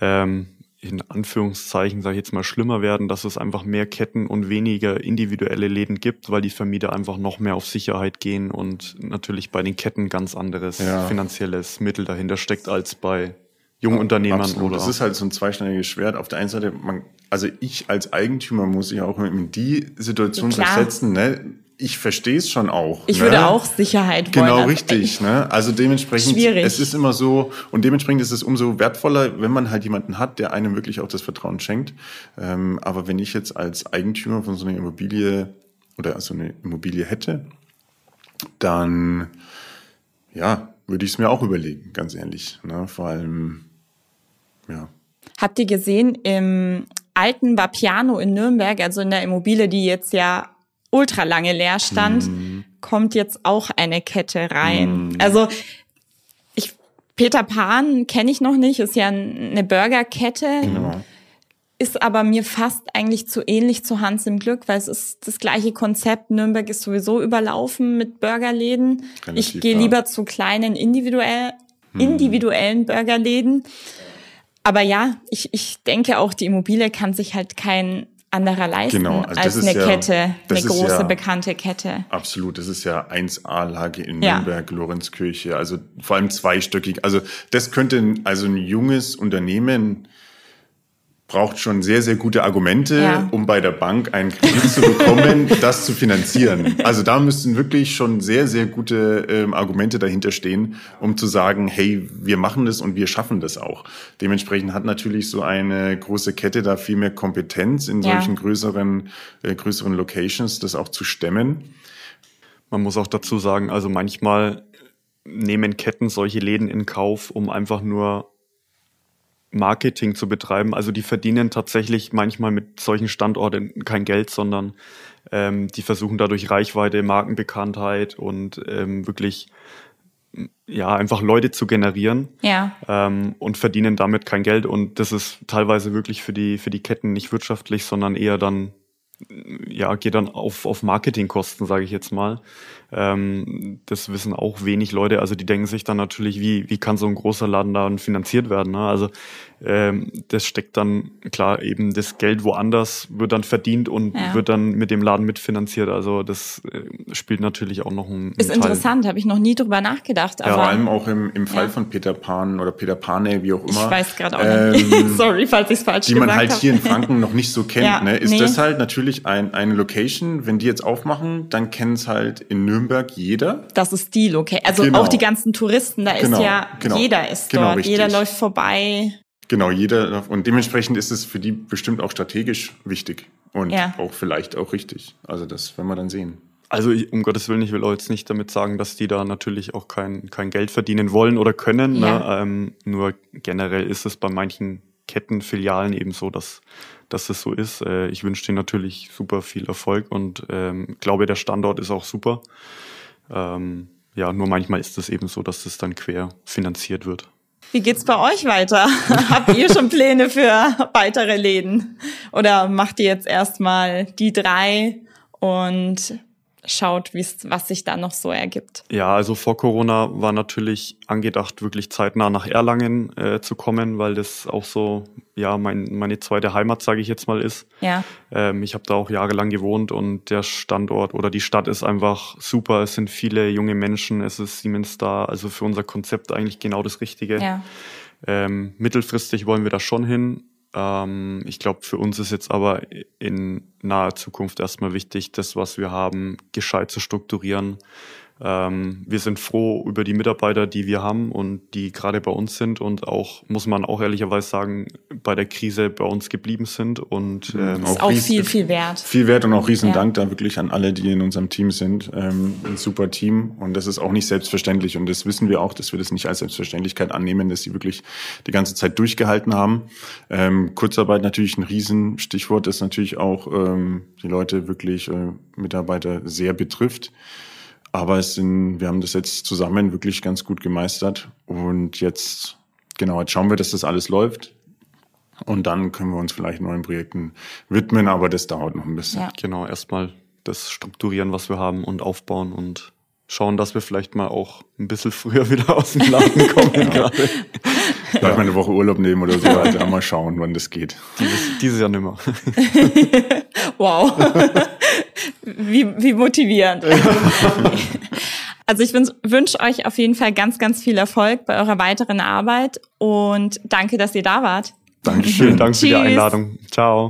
ähm, in Anführungszeichen, sage ich jetzt mal, schlimmer werden, dass es einfach mehr Ketten und weniger individuelle Läden gibt, weil die Vermieter einfach noch mehr auf Sicherheit gehen und natürlich bei den Ketten ganz anderes Ja. finanzielles Mittel dahinter steckt als bei jungen Unternehmern Absolut. oder Das ist halt so ein zweischneidiges Schwert. Auf der einen Seite, man, also ich als Eigentümer muss sich auch in die Situation Ja, versetzen. Ne? Ich verstehe es schon auch. Ich ne? würde auch Sicherheit wollen. Genau, Also richtig. Ne? Also dementsprechend, Schwierig. es ist immer so, und dementsprechend ist es umso wertvoller, wenn man halt jemanden hat, der einem wirklich auch das Vertrauen schenkt. Ähm, aber wenn ich jetzt als Eigentümer von so einer Immobilie oder so eine Immobilie hätte, dann ja, würde ich es mir auch überlegen, ganz ehrlich. Ne? Vor allem, ja. Habt ihr gesehen, im alten Vapiano in Nürnberg, also in der Immobilie, die jetzt ja ultra lange leer stand, Mhm. kommt jetzt auch eine Kette rein. Also ich, Peter Pan kenne ich noch nicht, ist ja eine Burgerkette, Genau. ist aber mir fast eigentlich zu ähnlich zu Hans im Glück, weil es ist das gleiche Konzept. Nürnberg ist sowieso überlaufen mit Burgerläden. Relativ, ich gehe lieber zu kleinen individuell, individuellen Burgerläden. Aber ja, ich, ich denke auch, die Immobilie kann sich halt kein anderer leisten Genau, also als ist eine ja- Kette, eine große ja- bekannte Kette. Absolut, das ist ja 1A-Lage in Ja. Nürnberg, Lorenzkirche, also vor allem zweistöckig. Also das könnte ein- also ein junges Unternehmen braucht schon sehr, sehr gute Argumente, Ja. um bei der Bank einen Kredit zu bekommen, [LAUGHS] das zu finanzieren. Also da müssten wirklich schon sehr, sehr gute ähm, Argumente dahinter stehen, um zu sagen, hey, wir machen das und wir schaffen das auch. Dementsprechend hat natürlich so eine große Kette da viel mehr Kompetenz in Ja. solchen größeren, äh, größeren Locations, das auch zu stemmen. Man muss auch dazu sagen, also manchmal nehmen Ketten solche Läden in Kauf, um einfach nur Marketing zu betreiben. Also die verdienen tatsächlich manchmal mit solchen Standorten kein Geld, sondern ähm, die versuchen dadurch Reichweite, Markenbekanntheit und ähm, wirklich ja einfach Leute zu generieren Ja. ähm, und verdienen damit kein Geld und das ist teilweise wirklich für die für die Ketten nicht wirtschaftlich, sondern eher dann ja geht dann auf auf Marketingkosten, sage ich jetzt mal. Ähm, das wissen auch wenig Leute. Also die denken sich dann natürlich, wie wie kann so ein großer Laden dann finanziert werden? Ne? Also ähm, das steckt dann klar eben das Geld woanders wird dann verdient und Ja. wird dann mit dem Laden mitfinanziert. Also das äh, spielt natürlich auch noch ein, Ist ein Teil. interessant, habe ich noch nie drüber nachgedacht. Ja, Aber Vor allem auch im, im Fall Ja. von Peter Pan oder Peter Pane, wie auch immer. ich weiß gerade auch nicht. ähm, [LAUGHS] Sorry, falls ich es falsch die gesagt man halt habe. hier in Franken noch nicht so kennt, [LAUGHS] Ja, ne, ist nee. das halt natürlich ein, eine Location. Wenn die jetzt aufmachen, dann kennt es halt in Nürnberg jeder. Das ist die Location. Also Genau. auch die ganzen Touristen, da Genau, ist ja, genau. jeder ist Genau, dort, richtig. jeder läuft vorbei. Genau, jeder. Und dementsprechend ist es für die bestimmt auch strategisch wichtig und Ja. auch vielleicht auch richtig. Also das werden wir dann sehen. Also ich, um Gottes Willen, ich will auch jetzt nicht damit sagen, dass die da natürlich auch kein, kein Geld verdienen wollen oder können. Ja. Ne? Ähm, nur generell ist es bei manchen Kettenfilialen eben so, dass, dass es so ist. Äh, ich wünsche denen natürlich super viel Erfolg und ähm, glaube, der Standort ist auch super. Ähm, ja, nur manchmal ist es eben so, dass es dann quer finanziert wird. Wie geht's bei euch weiter? [LAUGHS] Habt ihr schon Pläne für weitere Läden? Oder macht ihr jetzt erstmal die drei und schaut, was sich da noch so ergibt? Ja, also vor Corona war natürlich angedacht, wirklich zeitnah nach Erlangen äh, zu kommen, weil das auch so, ja, mein, meine zweite Heimat, sage ich jetzt mal, ist. Ja, Ähm, ich habe da auch jahrelang gewohnt und der Standort oder die Stadt ist einfach super. Es sind viele junge Menschen, es ist Siemens da, also für unser Konzept eigentlich genau das Richtige. ja, Ähm, mittelfristig wollen wir da schon hin. Ähm, ich glaube, für uns ist jetzt aber in naher Zukunft erstmal wichtig, das, was wir haben, gescheit zu strukturieren. Ähm, wir sind froh über die Mitarbeiter, die wir haben und die gerade bei uns sind und auch, muss man auch ehrlicherweise sagen, bei der Krise bei uns geblieben sind und ähm, ist auch ries- viel, viel wert. Viel Wert und auch riesen Ja. Dank da wirklich an alle, die in unserem Team sind. Ähm, ein super Team und das ist auch nicht selbstverständlich und das wissen wir auch, dass wir das nicht als Selbstverständlichkeit annehmen, dass sie wirklich die ganze Zeit durchgehalten haben. Ähm, Kurzarbeit natürlich ein Riesenstichwort, das natürlich auch ähm, die Leute wirklich, äh, Mitarbeiter sehr betrifft. Aber es sind, wir haben das jetzt zusammen wirklich ganz gut gemeistert und jetzt, genau, jetzt schauen wir, dass das alles läuft. Und dann können wir uns vielleicht neuen Projekten widmen, aber das dauert noch ein bisschen. Ja. genau erstmal das strukturieren, was wir haben und aufbauen und schauen, dass wir vielleicht mal auch ein bisschen früher [LAUGHS] wieder aus dem Laden kommen gerade. Vielleicht mal eine Woche Urlaub nehmen oder so weiter. Mal schauen, wann das geht. Dieses, dieses Jahr nimmer. [LAUGHS] Wow. Wie, wie motivierend. [LAUGHS] Also ich wünsche euch auf jeden Fall ganz, ganz viel Erfolg bei eurer weiteren Arbeit und danke, dass ihr da wart. Dankeschön. Vielen Dank für die. Einladung. Ciao.